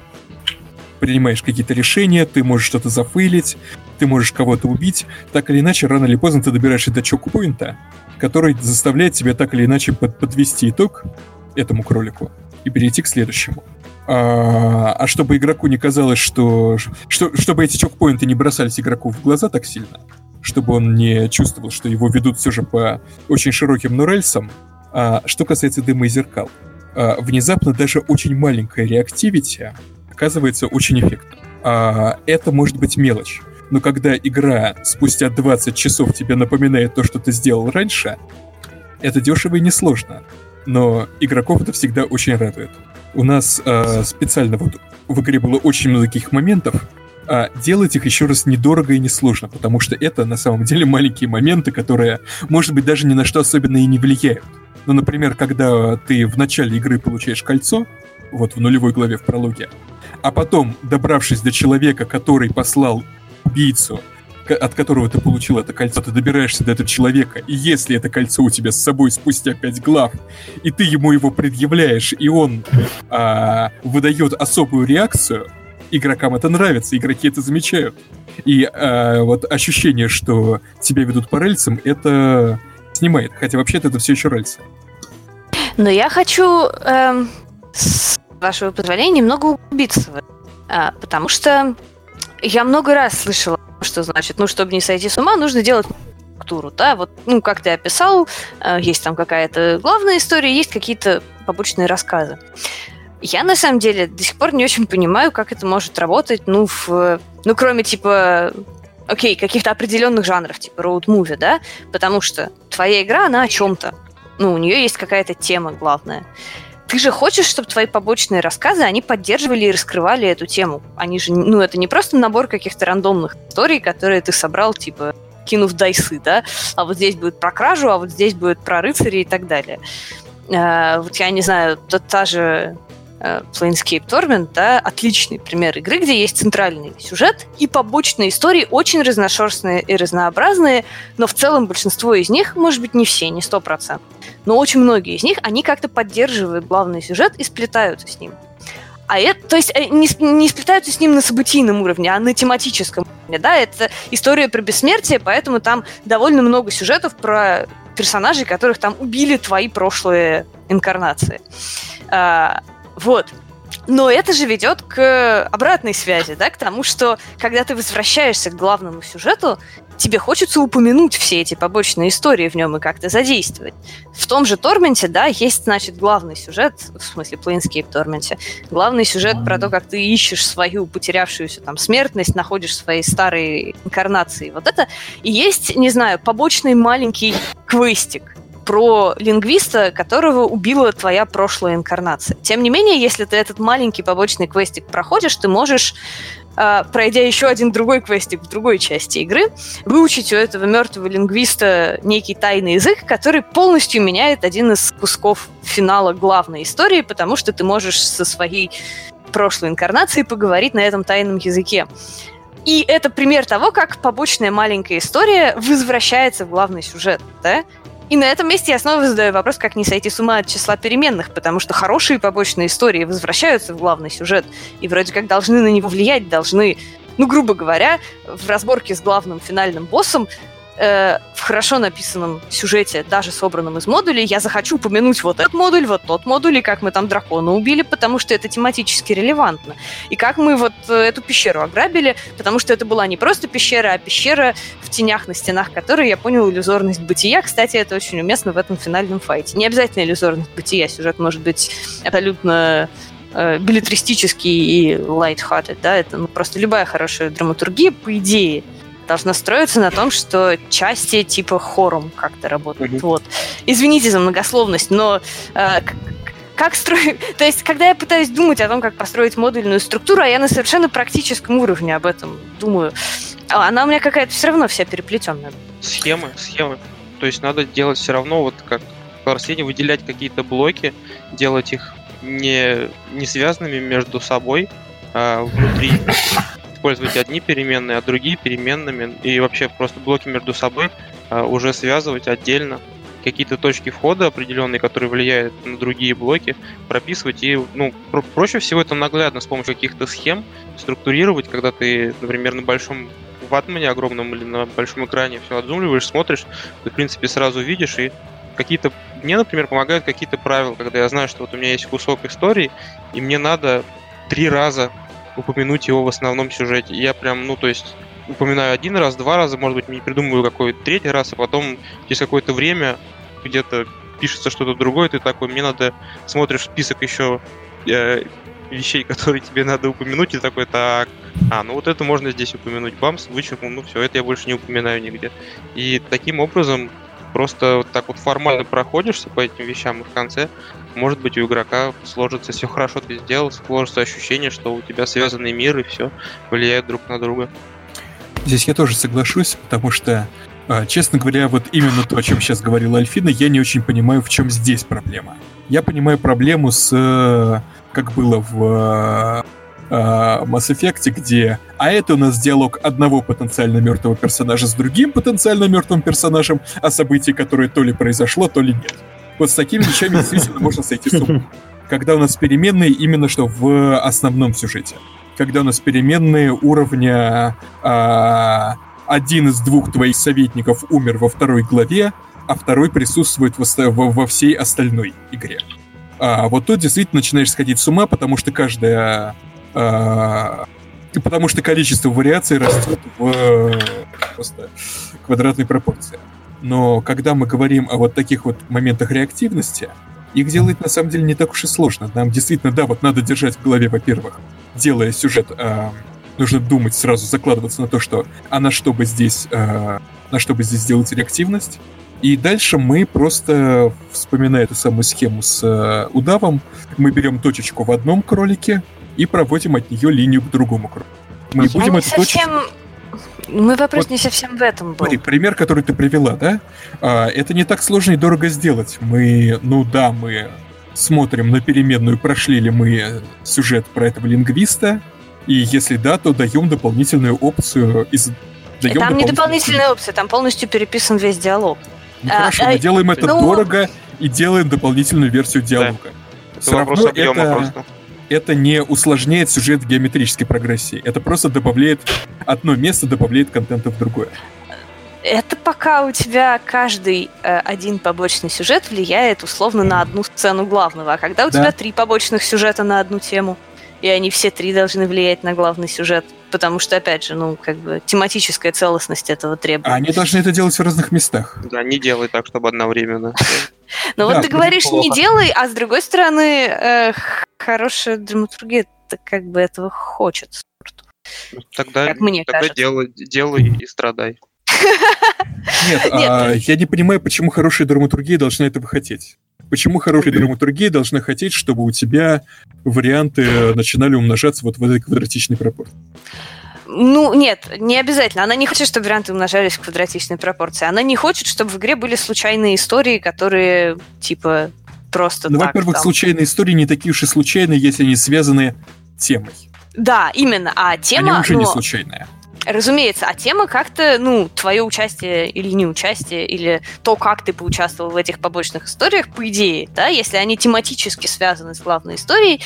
принимаешь какие-то решения, ты можешь что-то зафейлить, ты можешь кого-то убить. Так или иначе, рано или поздно ты добираешься до чокпоинта, который заставляет тебя так или иначе под- подвести итог этому кролику и перейти к следующему. А, а чтобы игроку не казалось, что, что... Чтобы эти чокпоинты не бросались игроку в глаза так сильно, чтобы он не чувствовал, что его ведут все же по очень широким нурельсам, а, что касается дыма и зеркал, а, внезапно даже очень маленькая реактивити оказывается очень эффектно. А, это может быть мелочь, но когда игра спустя 20 часов тебе напоминает то, что ты сделал раньше, это дешево и несложно. Но игроков это всегда очень радует. У нас а, специально вот в игре было очень много таких моментов, а делать их еще раз недорого и несложно, потому что это на самом деле маленькие моменты, которые, может быть, даже ни на что особенно и не влияют. Ну, например, когда ты в начале игры получаешь кольцо, вот в нулевой главе в прологе, а потом, добравшись до человека, который послал убийцу, от которого ты получил это кольцо, ты добираешься до этого человека, и если это кольцо у тебя с собой спустя пять глав, и ты ему его предъявляешь, и он а, выдает особую реакцию, игрокам это нравится, игроки это замечают. И а, вот ощущение, что тебя ведут по рельсам, это снимает. Хотя вообще-то это все еще рельсы. Но я хочу, эм, с вашего позволения, немного углубиться в это. А, потому что я много раз слышала, что значит, ну, чтобы не сойти с ума, нужно делать структуру, да, вот, ну, как ты описал, э, есть там какая-то главная история, есть какие-то побочные рассказы. Я, на самом деле, до сих пор не очень понимаю, как это может работать, ну, в, ну, кроме, типа, окей, каких-то определенных жанров, типа роуд-муви, да, потому что твоя игра, она о чем-то. Ну, у нее есть какая-то тема главная. Ты же хочешь, чтобы твои побочные рассказы, они поддерживали и раскрывали эту тему. Они же, ну, это не просто набор каких-то рандомных историй, которые ты собрал, типа, кинув дайсы, да, а вот здесь будет про кражу, а вот здесь будет про рыцарей и так далее. Э, вот я не знаю, та, та же Planescape Torment, да, отличный пример игры, где есть центральный сюжет и побочные истории, очень разношерстные и разнообразные, но в целом большинство из них, может быть, не все, не сто процентов, но очень многие из них, они как-то поддерживают главный сюжет и сплетаются с ним. А это, то есть, э, не, не сплетаются с ним на событийном уровне, а на тематическом уровне, да, это история про бессмертие, поэтому там довольно много сюжетов про персонажей, которых там убили твои прошлые инкарнации. Вот. Но это же ведет к обратной связи, да, к тому, что когда ты возвращаешься к главному сюжету, тебе хочется упомянуть все эти побочные истории в нем и как-то задействовать. В том же Торменте, да, есть, значит, главный сюжет, в смысле, Planescape Торменте, главный сюжет про то, как ты ищешь свою потерявшуюся там смертность, находишь свои старые инкарнации. Вот это. И есть, не знаю, побочный маленький квестик, про лингвиста, которого убила твоя прошлая инкарнация. Тем не менее, если ты этот маленький побочный квестик проходишь, ты можешь а, пройдя еще один другой квестик в другой части игры, выучить у этого мертвого лингвиста некий тайный язык, который полностью меняет один из кусков финала главной истории, потому что ты можешь со своей прошлой инкарнацией поговорить на этом тайном языке. И это пример того, как побочная маленькая история возвращается в главный сюжет, да? И на этом месте я снова задаю вопрос, как не сойти с ума от числа переменных, потому что хорошие побочные истории возвращаются в главный сюжет и вроде как должны на него влиять, должны, ну, грубо говоря, в разборке с главным финальным боссом э, в хорошо написанном сюжете, даже собранном из модулей, я захочу упомянуть вот этот модуль, вот тот модуль, и как мы там дракона убили, потому что это тематически релевантно. И как мы вот э, эту пещеру ограбили, потому что это была не просто пещера, а пещера в тенях на стенах которой я понял иллюзорность бытия. Кстати, это очень уместно в этом финальном файте. Не обязательно иллюзорность бытия, сюжет может быть абсолютно э, билетристический и light-hearted, да, это ну, просто любая хорошая драматургия, по идее, должна строиться на том, что части типа хором как-то работают. Mm-hmm. Вот. Извините за многословность, но э, как строить... То есть, когда я пытаюсь думать о том, как построить модульную структуру, а я на совершенно практическом уровне об этом думаю, а она у меня какая-то все равно вся переплетенная. Схемы, схемы. То есть надо делать все равно, вот как в растении, выделять какие-то блоки, делать их не, не связанными между собой, а внутри использовать одни переменные, а другие переменными, и вообще просто блоки между собой а, уже связывать отдельно. Какие-то точки входа определенные, которые влияют на другие блоки, прописывать и, ну, про- проще всего это наглядно с помощью каких-то схем структурировать, когда ты, например, на большом ватмане огромном или на большом экране все отзумливаешь, смотришь, ты, в принципе, сразу видишь и какие-то... Мне, например, помогают какие-то правила, когда я знаю, что вот у меня есть кусок истории, и мне надо три раза упомянуть его в основном сюжете. Я прям, ну, то есть, упоминаю один раз, два раза, может быть, не придумываю какой третий раз, а потом через какое-то время где-то пишется что-то другое, ты такой, мне надо, смотришь список еще э, вещей, которые тебе надо упомянуть, и такой, так, а, ну вот это можно здесь упомянуть, бамс, вычеркнул, ну все, это я больше не упоминаю нигде. И таким образом просто вот так вот формально проходишься по этим вещам, и в конце может быть, у игрока сложится, все хорошо ты сделал, сложится ощущение, что у тебя связанный мир и все влияет друг на друга. Здесь я тоже соглашусь, потому что, а, честно говоря, вот именно то, о чем сейчас говорила Альфина, я не очень понимаю, в чем здесь проблема. Я понимаю проблему с, как было в а, Mass Effect, где а это у нас диалог одного потенциально мертвого персонажа с другим потенциально мертвым персонажем о событии, которое то ли произошло, то ли нет. Вот с такими вещами действительно можно сойти с ума. Когда у нас переменные именно что в основном сюжете. Когда у нас переменные уровня а, один из двух твоих советников умер во второй главе, а второй присутствует во, всей остальной игре. А вот тут действительно начинаешь сходить с ума, потому что каждая... А, потому что количество вариаций растет в просто квадратной пропорции. Но когда мы говорим о вот таких вот моментах реактивности, их делать на самом деле не так уж и сложно. Нам действительно, да, вот надо держать в голове, во-первых, делая сюжет, э, нужно думать, сразу закладываться на то, что а на что бы здесь, э, на что бы здесь сделать реактивность, и дальше мы просто, вспоминая эту самую схему с э, удавом, мы берем точечку в одном кролике и проводим от нее линию к другому кролику. Мы Я будем эту совсем... точечку... Мой вопрос вот, не совсем в этом был. Смотри, пример, который ты привела, да? А, это не так сложно и дорого сделать. Мы, ну да, мы смотрим на переменную, прошли ли мы сюжет про этого лингвиста, и если да, то даем дополнительную опцию из... Даем там не дополнительная опция, там полностью переписан весь диалог. Ну а, хорошо, а, мы делаем это ну... дорого и делаем дополнительную версию диалога. Да. Это Все равно это, просто. Это не усложняет сюжет в геометрической прогрессии. Это просто добавляет одно место, добавляет контента в другое. Это пока у тебя каждый э, один побочный сюжет влияет условно на одну сцену главного, а когда у да. тебя три побочных сюжета на одну тему, и они все три должны влиять на главный сюжет, потому что, опять же, ну, как бы тематическая целостность этого требует. А они должны это делать в разных местах. Да, не делай так, чтобы одновременно. Ну вот ты говоришь, не делай, а с другой стороны, э, хорошая драматургия как бы этого хочет. Тогда, как мне тогда делай, делай и страдай. Нет, а, я не понимаю, почему хорошая драматургия должна этого хотеть. Почему хорошая драматургия должна хотеть, чтобы у тебя варианты начинали умножаться вот в этой квадратичной пропорции? Ну, нет, не обязательно. Она не хочет, чтобы варианты умножались в квадратичной пропорции. Она не хочет, чтобы в игре были случайные истории, которые, типа, просто Ну, во-первых, там... случайные истории не такие уж и случайные, если они связаны темой. Да, именно. А тема... Они уже но... не случайные. Разумеется, а тема как-то, ну, твое участие или не участие, или то, как ты поучаствовал в этих побочных историях, по идее, да, если они тематически связаны с главной историей,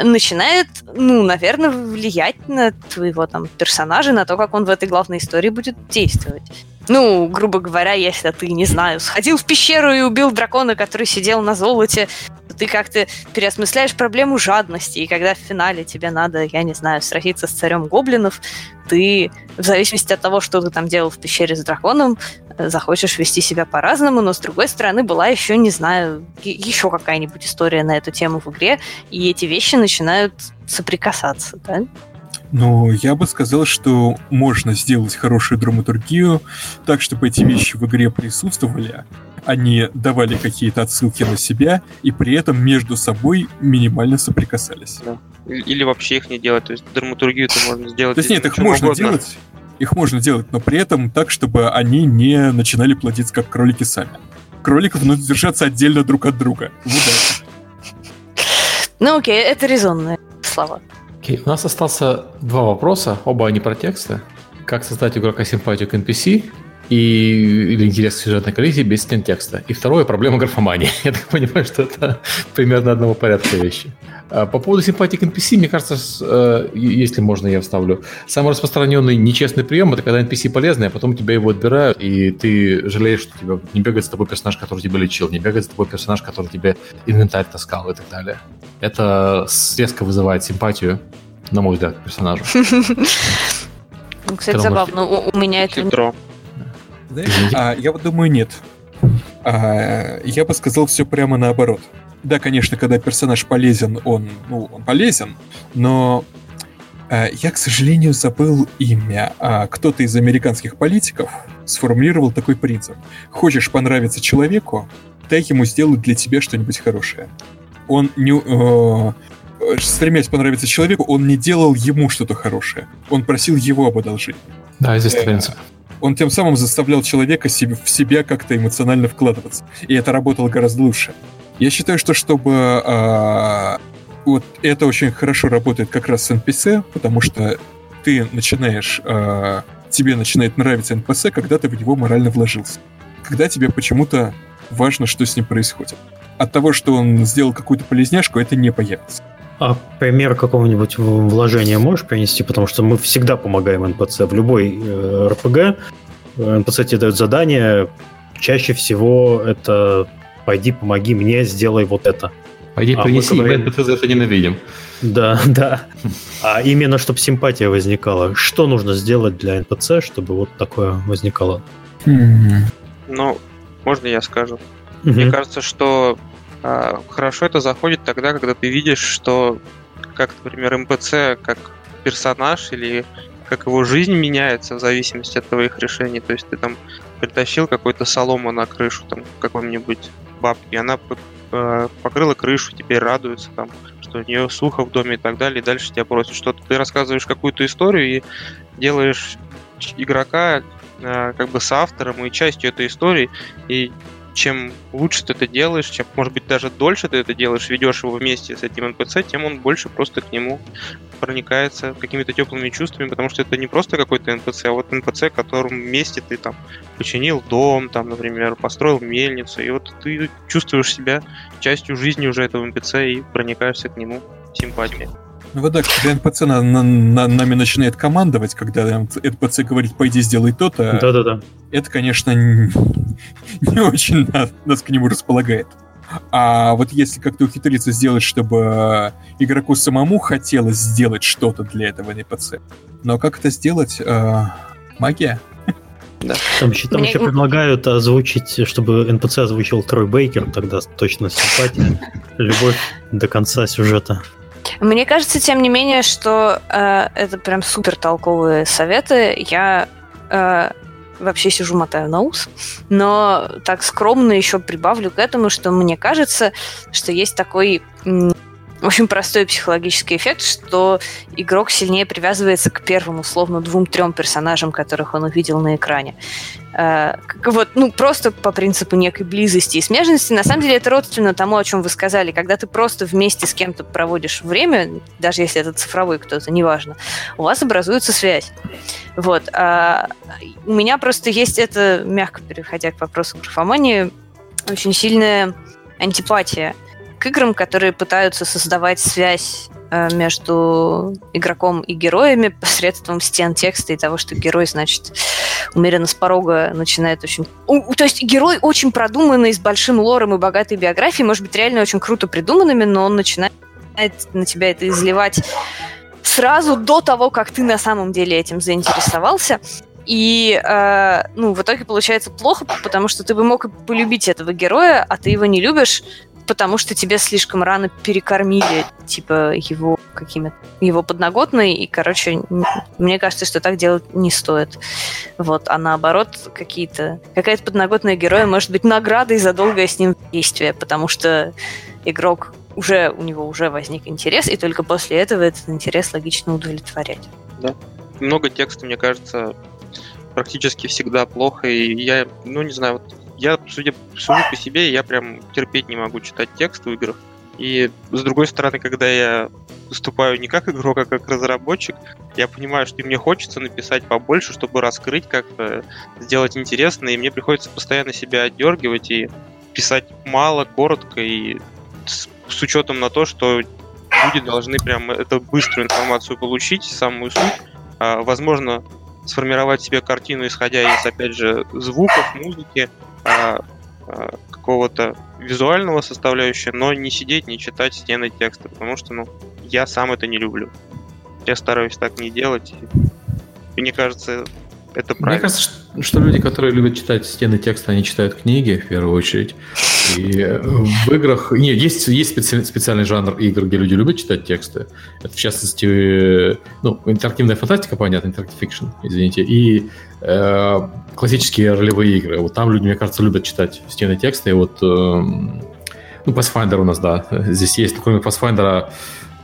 начинает, ну, наверное, влиять на твоего там персонажа, на то, как он в этой главной истории будет действовать. Ну, грубо говоря, если ты, не знаю, сходил в пещеру и убил дракона, который сидел на золоте, ты как-то переосмысляешь проблему жадности, и когда в финале тебе надо, я не знаю, сразиться с царем гоблинов, ты, в зависимости от того, что ты там делал в пещере с драконом, э, захочешь вести себя по-разному, но с другой стороны была еще, не знаю, еще какая-нибудь история на эту тему в игре, и эти вещи начинают соприкасаться, да? Но я бы сказал, что можно сделать хорошую драматургию так, чтобы эти вещи в игре присутствовали, они давали какие-то отсылки на себя и при этом между собой минимально соприкасались. Да. Или вообще их не делать, то есть драматургию это можно сделать. То есть нет, их можно угодно. делать, их можно делать, но при этом так, чтобы они не начинали плодиться как кролики сами. Кроликов нужно держаться отдельно друг от друга. Ну окей, это резонные слова. Okay. У нас остался два вопроса, оба они про тексты. Как создать игрока симпатию к NPC и, или интерес к сюжетной коллизии без стен текста. И второе – проблема графомании. Я так понимаю, что это примерно одного порядка вещи. А, по поводу симпатии к NPC, мне кажется, э, если можно, я вставлю. Самый распространенный нечестный прием – это когда NPC полезный, а потом тебя его отбирают, и ты жалеешь, что тебя не бегает с тобой персонаж, который тебя лечил, не бегает с тобой персонаж, который тебе инвентарь таскал и так далее. Это резко вызывает симпатию, на мой взгляд, к персонажу. Ну, кстати, забавно, у меня это... А, я вот думаю, нет. А, я бы сказал все прямо наоборот. Да, конечно, когда персонаж полезен, он, ну, он полезен, но а, я, к сожалению, забыл имя. А, кто-то из американских политиков сформулировал такой принцип. Хочешь понравиться человеку, дай ему сделать для тебя что-нибудь хорошее. Он не... Э, стремясь понравиться человеку, он не делал ему что-то хорошее. Он просил его об одолжении. Да, здесь э, принцип он тем самым заставлял человека себе, в себя как-то эмоционально вкладываться. И это работало гораздо лучше. Я считаю, что чтобы э, вот это очень хорошо работает как раз с NPC, потому что ты начинаешь, э, тебе начинает нравиться NPC, когда ты в него морально вложился. Когда тебе почему-то важно, что с ним происходит. От того, что он сделал какую-то полезняшку, это не появится. А пример какого-нибудь вложения можешь принести? Потому что мы всегда помогаем НПЦ. В любой э, РПГ НПЦ тебе дает задание. Чаще всего это «пойди, помоги мне, сделай вот это». Пойди, А принеси, мы мы говорим- NPC за это ненавидим. Да, да. А именно, чтобы симпатия возникала. Что нужно сделать для НПЦ, чтобы вот такое возникало? Ну, можно я скажу? Мне кажется, что хорошо это заходит тогда, когда ты видишь, что как, например, МПЦ, как персонаж или как его жизнь меняется в зависимости от твоих решений. То есть ты там притащил какой-то солому на крышу там какой-нибудь бабки, она э, покрыла крышу, теперь радуется там, что у нее сухо в доме и так далее, и дальше тебя просят что-то. Ты рассказываешь какую-то историю и делаешь игрока э, как бы с автором и частью этой истории, и чем лучше ты это делаешь, чем, может быть, даже дольше ты это делаешь, ведешь его вместе с этим НПЦ, тем он больше просто к нему проникается какими-то теплыми чувствами, потому что это не просто какой-то НПЦ, а вот НПЦ, в котором вместе ты там починил дом, там, например, построил мельницу, и вот ты чувствуешь себя частью жизни уже этого НПЦ и проникаешься к нему симпатией. Ну вот да, когда НПЦ на, на- на- нами начинает командовать, когда НПЦ говорит, пойди сделай то-то, Да-да-да. это, конечно, н- не очень на- нас к нему располагает. А вот если как-то ухитриться сделать, чтобы игроку самому хотелось сделать что-то для этого НПЦ. Но как это сделать? Э, магия? Там, еще- там Мне- еще предлагают озвучить, чтобы НПЦ озвучил Трой Бейкер, тогда точно симпатия, любовь до конца сюжета. Мне кажется, тем не менее, что э, это прям супер толковые советы. Я э, вообще сижу, мотаю на ус, но так скромно еще прибавлю к этому, что мне кажется, что есть такой очень простой психологический эффект, что игрок сильнее привязывается к первым, условно, двум-трем персонажам, которых он увидел на экране. Э, вот, ну, просто по принципу некой близости и смежности. На самом деле это родственно тому, о чем вы сказали. Когда ты просто вместе с кем-то проводишь время, даже если это цифровой кто-то, неважно, у вас образуется связь. Вот. А у меня просто есть это, мягко переходя к вопросу графомании, очень сильная антипатия играм, которые пытаются создавать связь э, между игроком и героями посредством стен текста и того, что герой, значит, умеренно с порога начинает очень... То есть герой очень продуманный, с большим лором и богатой биографией, может быть, реально очень круто придуманными, но он начинает на тебя это изливать сразу до того, как ты на самом деле этим заинтересовался. И, э, ну, в итоге получается плохо, потому что ты бы мог полюбить этого героя, а ты его не любишь, потому что тебе слишком рано перекормили, типа, его какими-то, его подноготной, и, короче, мне кажется, что так делать не стоит. Вот, а наоборот, какие-то, какая-то подноготная героя может быть наградой за долгое с ним действие, потому что игрок уже, у него уже возник интерес, и только после этого этот интерес логично удовлетворять. много текста, мне кажется, практически всегда плохо, и я, ну, не знаю, вот я, судя, сужу по себе, я прям терпеть не могу читать текст в играх. И с другой стороны, когда я выступаю не как игрок, а как разработчик, я понимаю, что мне хочется написать побольше, чтобы раскрыть как-то, сделать интересно, и мне приходится постоянно себя отдергивать и писать мало, коротко, и с, с учетом на то, что люди должны прям эту быструю информацию получить, самую суть, а, возможно, сформировать себе картину, исходя из, опять же, звуков, музыки, а, а, какого-то визуального составляющего, но не сидеть, не читать стены текста, потому что, ну, я сам это не люблю. Я стараюсь так не делать. И мне кажется, это Мне правильно. кажется, что, что люди, которые любят читать стены текста, они читают книги в первую очередь. И э, в играх... Нет, есть, есть специ- специальный жанр игр, где люди любят читать тексты. Это, в частности, э, ну, интерактивная фантастика, понятно, interactive fiction, извините, и э, классические ролевые игры. Вот там люди, мне кажется, любят читать стены текста. И вот... эм, ну, Pathfinder у нас, да. Здесь есть, кроме Pathfinder...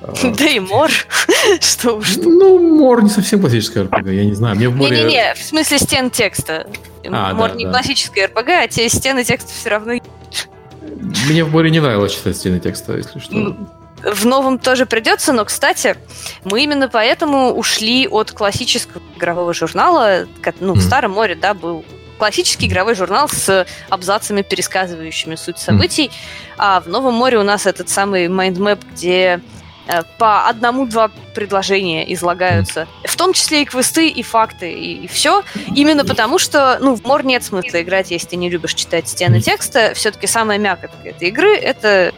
э, Да и Мор, что уж ну, Мор не совсем классическая RPG, я не знаю. Мне в Море... Не-не-не, в смысле стен текста. А, Мор да, не да. классическая RPG, а те стены текста все равно... Мне в море не нравилось читать стены текста, если что. Ну, в новом тоже придется, но, кстати, мы именно поэтому ушли от классического игрового журнала. Ну, в Старом море, да, был классический игровой журнал с абзацами, пересказывающими суть событий. Mm. А в Новом море у нас этот самый mind map, где по одному-два предложения излагаются, в том числе и квесты, и факты, и, и все. Именно потому, что, ну, в мор нет смысла играть, если ты не любишь читать стены текста. Все-таки самая мякотка этой игры — это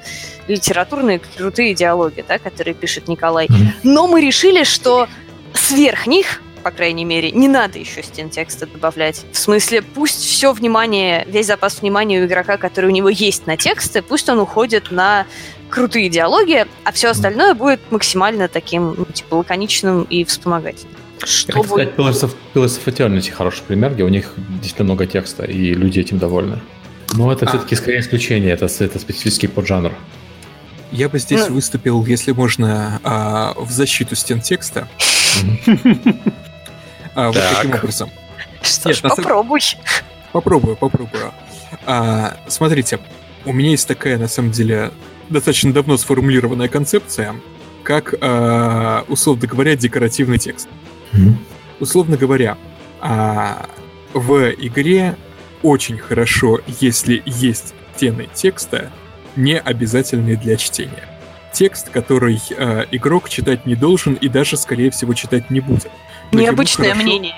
литературные крутые диалоги, да, которые пишет Николай. Но мы решили, что сверх них по крайней мере, не надо еще стен текста добавлять. В смысле, пусть все внимание, весь запас внимания у игрока, который у него есть на тексты, пусть он уходит на крутые диалоги, а все остальное будет максимально таким, ну, типа, лаконичным и вспомогательным. Что Это, будет... Pillars of, Pillars of Eternity хороший пример, где у них действительно много текста, и люди этим довольны. Но это а. все-таки скорее исключение, это, это специфический поджанр. Я бы здесь ну... выступил, если можно, а, в защиту стен текста. А, вот таким образом. Что ж, попробуй. Попробую, попробую. А, смотрите, у меня есть такая, на самом деле, достаточно давно сформулированная концепция, как, а, условно говоря, декоративный текст. Mm-hmm. Условно говоря, а, в игре очень хорошо, если есть стены текста, не обязательные для чтения. Текст, который э, игрок читать не должен и даже, скорее всего, читать не будет. Необычное хорошо... мнение.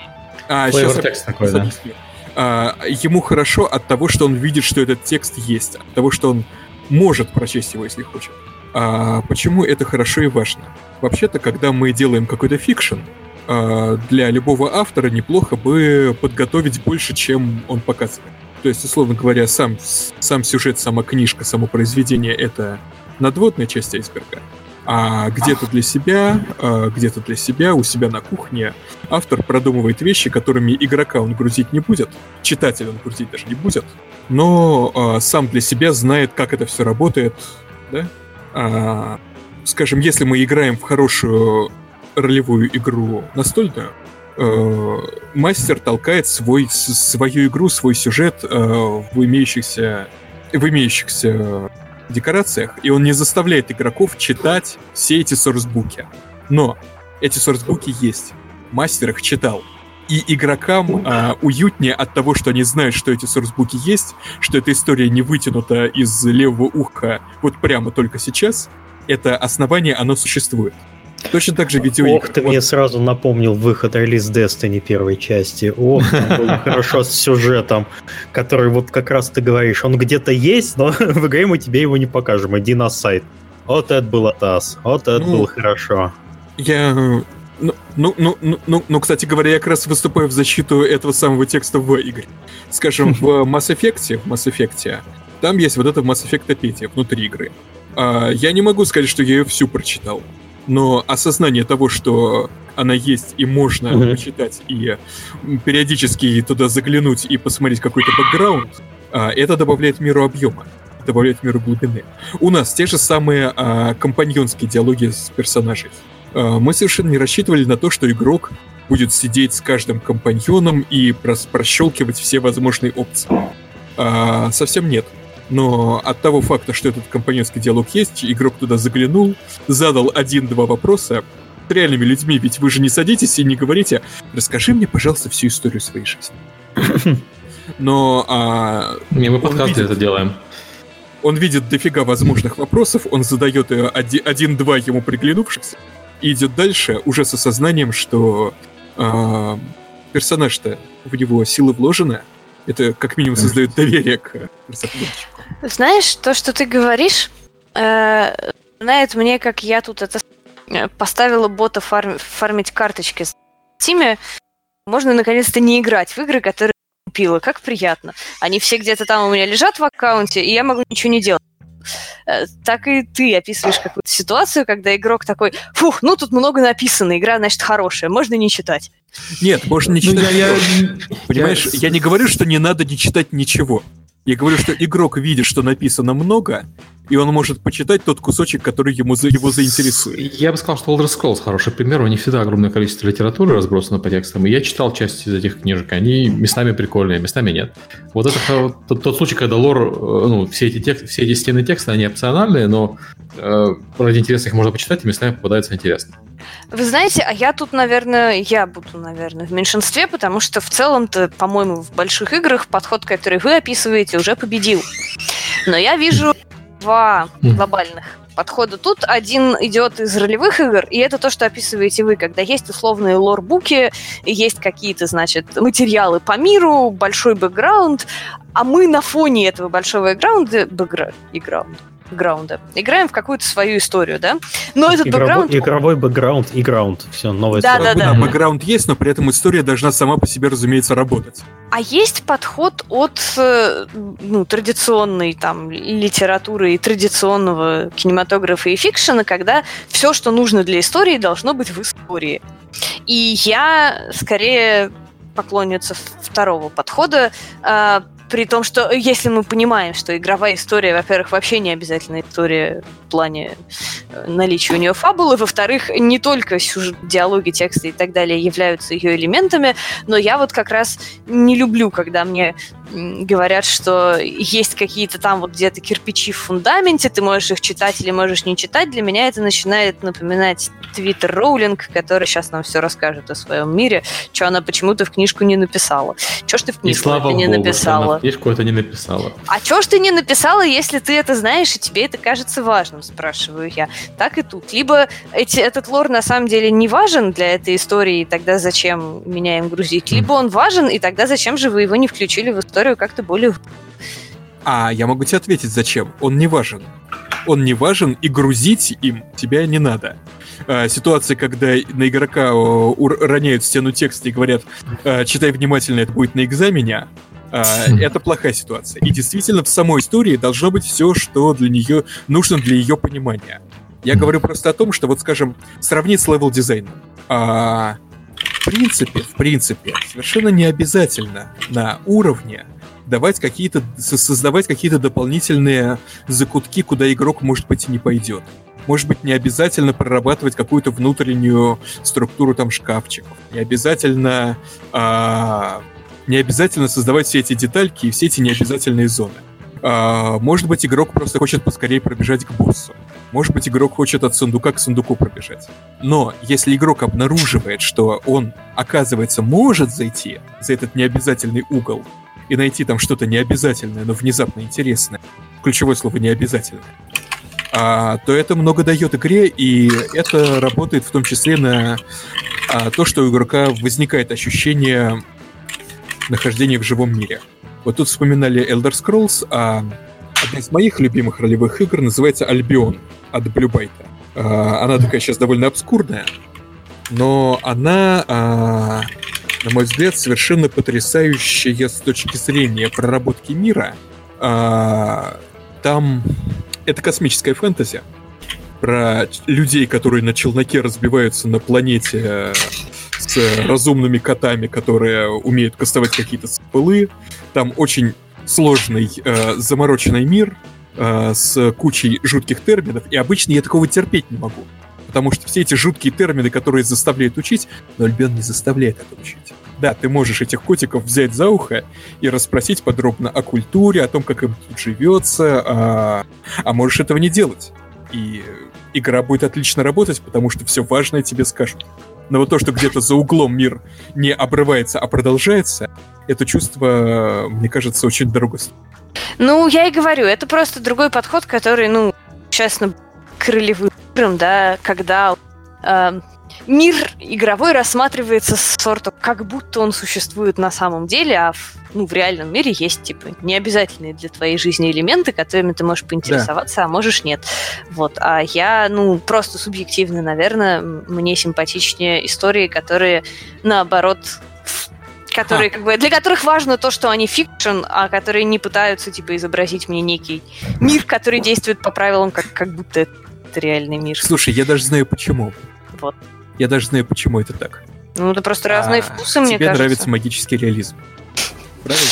А, сейчас текст такой, да. А, ему хорошо от того, что он видит, что этот текст есть, от того, что он может прочесть его, если хочет. А почему это хорошо и важно? Вообще-то, когда мы делаем какой-то fiction, а, для любого автора неплохо бы подготовить больше, чем он показывает. То есть, условно говоря, сам, сам сюжет, сама книжка, само произведение — это надводная часть айсберга. А где-то для себя, а где-то для себя, у себя на кухне автор продумывает вещи, которыми игрока он грузить не будет, читатель он грузить даже не будет, но а, сам для себя знает, как это все работает, да? А, скажем, если мы играем в хорошую ролевую игру настольную, мастер толкает свой, свою игру, свой сюжет в имеющихся в имеющихся декорациях, и он не заставляет игроков читать все эти сорсбуки. Но эти сорсбуки есть. Мастер их читал. И игрокам а, уютнее от того, что они знают, что эти сорсбуки есть, что эта история не вытянута из левого уха вот прямо только сейчас. Это основание, оно существует. Точно так же видеоигры. Ох, ты вот. мне сразу напомнил выход релиз Destiny первой части. Ох, было хорошо с сюжетом, который вот как раз ты говоришь, он где-то есть, но в игре мы тебе его не покажем. Иди на сайт. Вот это было таз, вот это ну, было хорошо. Я ну, ну, ну, ну, ну, ну, кстати говоря, я как раз выступаю в защиту этого самого текста в игре. Скажем, в Mass Effect, в Mass Effect, там есть вот это Mass Effect Петия внутри игры. А, я не могу сказать, что я ее всю прочитал но осознание того, что она есть и можно mm-hmm. почитать и периодически туда заглянуть и посмотреть какой-то бэкграунд, а, это добавляет миру объема, добавляет миру глубины. У нас те же самые а, компаньонские диалоги с персонажей. А, мы совершенно не рассчитывали на то, что игрок будет сидеть с каждым компаньоном и прощелкивать все возможные опции. Совсем нет. Но от того факта, что этот компаньонский диалог есть, игрок туда заглянул, задал один-два вопроса с реальными людьми, ведь вы же не садитесь и не говорите «Расскажи мне, пожалуйста, всю историю своей жизни». Но... А, не, мы подкасты это делаем. Он видит дофига возможных вопросов, он задает э, один-два ему приглянувшихся, и идет дальше уже с осознанием, что а, персонаж-то в него силы вложены, это как минимум создает доверие к разработчику. Знаешь, то, что ты говоришь, э, знает мне, как я тут это э, поставила бота фарм, фармить карточки с Тиме. Можно наконец-то не играть в игры, которые купила. Как приятно. Они все где-то там у меня лежат в аккаунте, и я могу ничего не делать. Э, так и ты описываешь какую-то ситуацию, когда игрок такой, фух, ну тут много написано, игра, значит, хорошая, можно не читать. Нет, можно не ну, читать. Ну, я, я, понимаешь, я не говорю, что не надо не читать ничего. Я говорю, что игрок видит, что написано много, и он может почитать тот кусочек, который ему его заинтересует. Я бы сказал, что Elder Scrolls хороший пример. У них всегда огромное количество литературы разбросано по текстам. И я читал часть из этих книжек. Они местами прикольные, местами нет. Вот это тот, тот случай, когда лор, э, ну, все эти, текст, все эти стены текста, они опциональные, но э, ради интереса их можно почитать, и местами попадается интересно. Вы знаете, а я тут, наверное, я буду, наверное, в меньшинстве, потому что в целом-то, по-моему, в больших играх подход, который вы описываете, уже победил. Но я вижу два глобальных подхода. Тут один идет из ролевых игр, и это то, что описываете вы, когда есть условные лорбуки, есть какие-то, значит, материалы по миру, большой бэкграунд, а мы на фоне этого большого бэкграунда, бэкграунда, бэкграунда. Играем в какую-то свою историю, да? Но этот игровой, бэкграунд... Игровой бэкграунд и граунд. Все, новая Да, история. да, да. бэкграунд есть, но при этом история должна сама по себе, разумеется, работать. А есть подход от э, ну, традиционной там, литературы и традиционного кинематографа и фикшена, когда все, что нужно для истории, должно быть в истории. И я скорее поклонница второго подхода, э, при том, что если мы понимаем, что игровая история, во-первых, вообще не обязательно история в плане э, наличия у нее фабулы, во-вторых, не только сюжет, диалоги, тексты и так далее являются ее элементами, но я вот как раз не люблю, когда мне говорят, что есть какие-то там вот где-то кирпичи в фундаменте, ты можешь их читать или можешь не читать. Для меня это начинает напоминать Твиттер Роулинг, который сейчас нам все расскажет о своем мире, что она почему-то в книжку не написала. Че ж ты в И книжку слава это не богу, что написала? она в книжку это не написала. А чё ж ты не написала, если ты это знаешь, и тебе это кажется важным, спрашиваю я. Так и тут. Либо эти, этот лор на самом деле не важен для этой истории, и тогда зачем меня им грузить, либо он важен, и тогда зачем же вы его не включили в историю как-то более... А я могу тебе ответить, зачем. Он не важен. Он не важен, и грузить им тебя не надо. А, ситуация, когда на игрока роняют в стену текста и говорят, а, читай внимательно, это будет на экзамене, а, это плохая ситуация. И действительно, в самой истории должно быть все, что для нее нужно для ее понимания. Я говорю просто о том, что, вот скажем, сравнить с level-дизайном. А, в принципе, в принципе, совершенно не обязательно на уровне давать какие-то, со- создавать какие-то дополнительные закутки, куда игрок, может быть, и не пойдет. Может быть, не обязательно прорабатывать какую-то внутреннюю структуру там шкафчиков. Не обязательно, а, не обязательно создавать все эти детальки и все эти необязательные зоны. А, может быть, игрок просто хочет поскорее пробежать к боссу. Может быть, игрок хочет от сундука к сундуку пробежать. Но если игрок обнаруживает, что он, оказывается, может зайти за этот необязательный угол и найти там что-то необязательное, но внезапно интересное, ключевое слово необязательное, а, то это много дает игре, и это работает в том числе на а, то, что у игрока возникает ощущение нахождения в живом мире. Вот тут вспоминали Elder Scrolls, а одна из моих любимых ролевых игр называется Albion от Blue Byte. А, она такая сейчас довольно обскурная, но она, а, на мой взгляд, совершенно потрясающая с точки зрения проработки мира. А, Там это космическая фэнтези про людей, которые на челноке разбиваются на планете с разумными котами, которые умеют кастовать какие-то спылы. Там очень сложный, э, замороченный мир э, с кучей жутких терминов, и обычно я такого терпеть не могу. Потому что все эти жуткие термины, которые заставляют учить, но Альбион не заставляет это учить. Да, ты можешь этих котиков взять за ухо и расспросить подробно о культуре, о том, как им тут живется, а, а можешь этого не делать. И игра будет отлично работать, потому что все важное тебе скажут. Но вот то, что где-то за углом мир не обрывается, а продолжается, это чувство, мне кажется, очень дорого. Ну, я и говорю, это просто другой подход, который, ну, честно, к ролевым играм, да, когда э, мир игровой рассматривается сорту, как будто он существует на самом деле, а в, ну, в реальном мире есть, типа, необязательные для твоей жизни элементы, которыми ты можешь поинтересоваться, а можешь нет. Вот. А я, ну, просто субъективно, наверное, мне симпатичнее истории, которые, наоборот, которые, как бы, для которых важно то, что они fiction, а которые не пытаются, типа, изобразить мне некий мир, который действует по правилам, как, как будто это реальный мир. Слушай, я даже знаю почему. Вот. Я даже знаю, почему это так. Ну, это просто разные А, вкусы, мне Тебе кажется. нравится магический реализм. Правильно?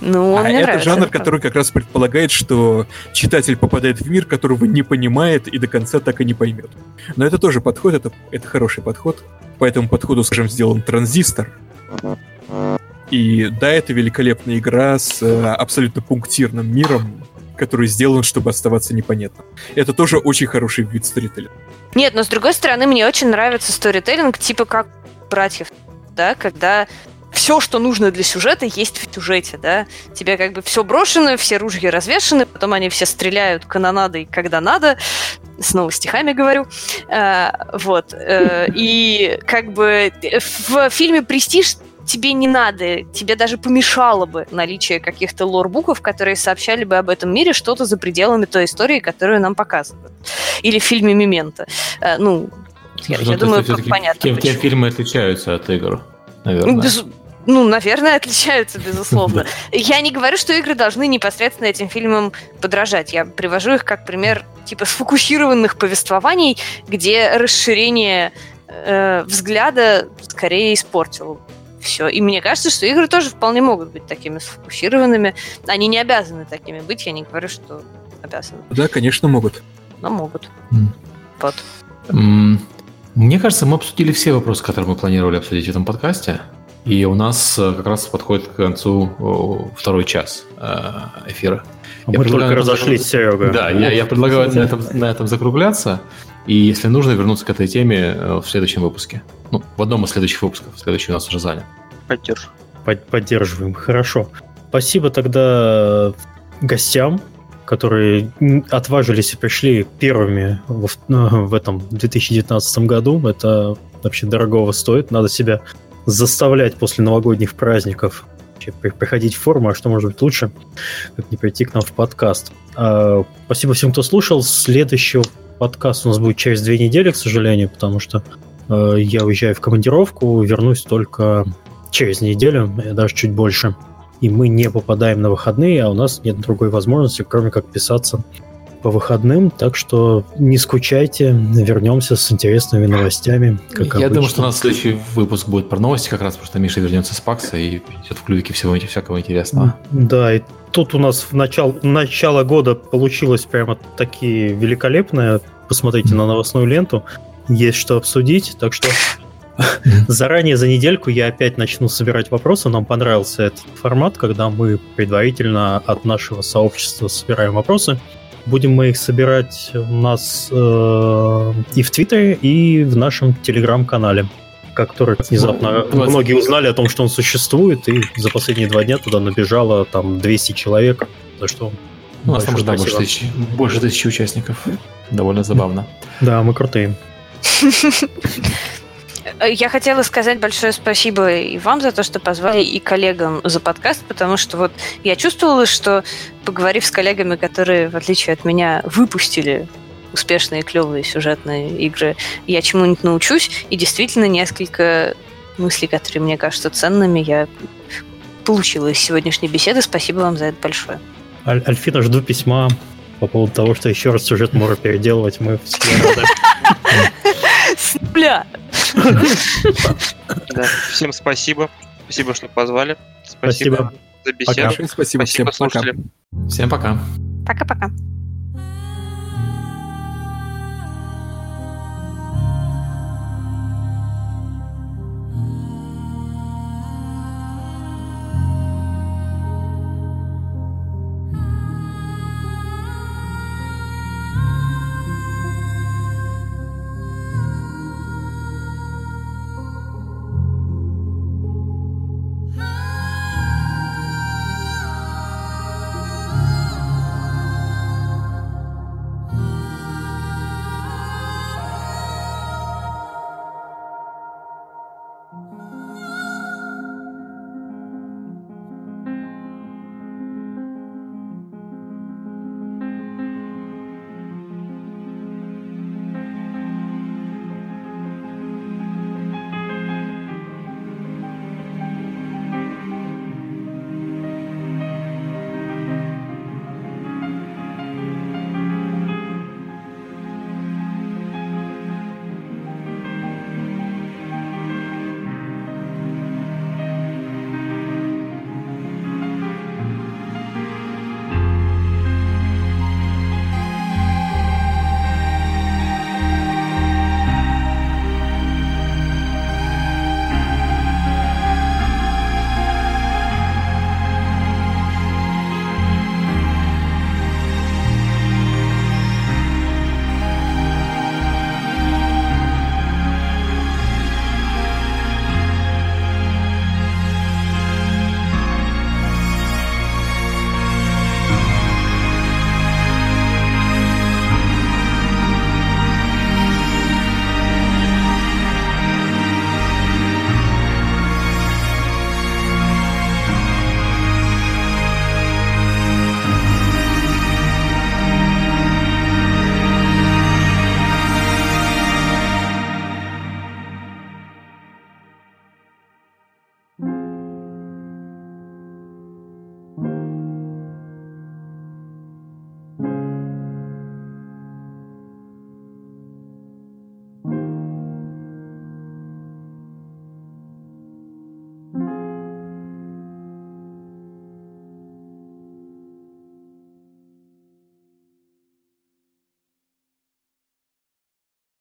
Ну, он а мне это нравится. жанр, это который как раз предполагает, что читатель попадает в мир, которого не понимает и до конца так и не поймет. Но это тоже подход, это, это хороший подход. По этому подходу, скажем, сделан транзистор. И да, это великолепная игра с э, абсолютно пунктирным миром, который сделан, чтобы оставаться непонятным. Это тоже очень хороший вид сторителлинга. Нет, но с другой стороны, мне очень нравится сторителлинг, типа как братьев, да, когда все, что нужно для сюжета, есть в сюжете, да. Тебе как бы все брошено, все ружья развешаны, потом они все стреляют канонадой, когда надо. Снова стихами говорю. Э, вот. Э, и как бы в фильме «Престиж» тебе не надо, тебе даже помешало бы наличие каких-то лорбуков, которые сообщали бы об этом мире что-то за пределами той истории, которую нам показывают. Или в фильме «Мементо». Э, ну, я, Ну, я думаю, есть понятно. Тем почему. фильмы отличаются от игр, наверное. без- ну, наверное, отличаются, безусловно. Я не говорю, что игры должны непосредственно этим фильмам подражать. Я привожу их как пример типа сфокусированных повествований, где расширение э, взгляда скорее испортило все. И мне кажется, что игры тоже вполне могут быть такими сфокусированными. Они не обязаны такими быть. Я не говорю, что обязаны, Да, конечно, могут. но могут. М. Вот. М, Мне кажется, мы обсудили все вопросы, которые мы планировали обсудить в этом подкасте. И у нас э, как раз подходит к концу второй час э, эфира. А Я мы только на этом- разошлись, Серега. Да, я, я предлагаю на этом, на этом закругляться. И если нужно, вернуться к этой теме э, в следующем выпуске. Ну, в одном из следующих выпусков. Следующий у нас уже занят. Поддержу. Под- Поддерживаем. Хорошо. Спасибо тогда гостям, которые отважились и пришли первыми в, в этом 2019 году. Это вообще дорогого стоит. Надо себя заставлять после новогодних праздников приходить в форму, а что может быть лучше, как не прийти к нам в подкаст. А, Спасибо всем, кто слушал. Следующий подкаст у нас будет через две недели, к сожалению, потому что э, я уезжаю в командировку, вернусь только через неделю, даже чуть больше. И мы не попадаем на выходные, а у нас нет другой возможности, кроме как писаться по выходным. Так что не скучайте, вернемся с интересными новостями. Как я думаю, обычно. что у нас следующий выпуск будет про новости, как раз потому что Миша вернется с Пакса и идет в клювике всего всякого интересного. Да, и тут у нас в начало, начало года получилось прямо такие великолепное. Посмотрите на новостную ленту. Есть что обсудить, так что заранее за недельку я опять начну собирать вопросы. Нам понравился этот формат, когда мы предварительно от нашего сообщества собираем вопросы. Будем мы их собирать у нас э, и в Твиттере, и в нашем Телеграм-канале, который внезапно Ну, многие узнали о том, что он существует, и за последние два дня туда набежало там 200 человек, за что У нас там да, больше, тысячи, больше тысячи участников. Довольно забавно. Да, мы крутые. Я хотела сказать большое спасибо и вам за то, что позвали, и коллегам за подкаст, потому что вот я чувствовала, что, поговорив с коллегами, которые, в отличие от меня, выпустили успешные, клевые сюжетные игры, я чему-нибудь научусь, и действительно несколько мыслей, которые мне кажутся ценными, я получила из сегодняшней беседы. Спасибо вам за это большое. Аль- Альфина, жду письма по поводу того, что еще раз сюжет можно переделывать. Мы все рады. С нуля! Да. Всем спасибо. Спасибо, что позвали. Спасибо. Спасибо за беседу. Большое спасибо, Спасибо, всем. Пока. Всем пока. Пока-пока.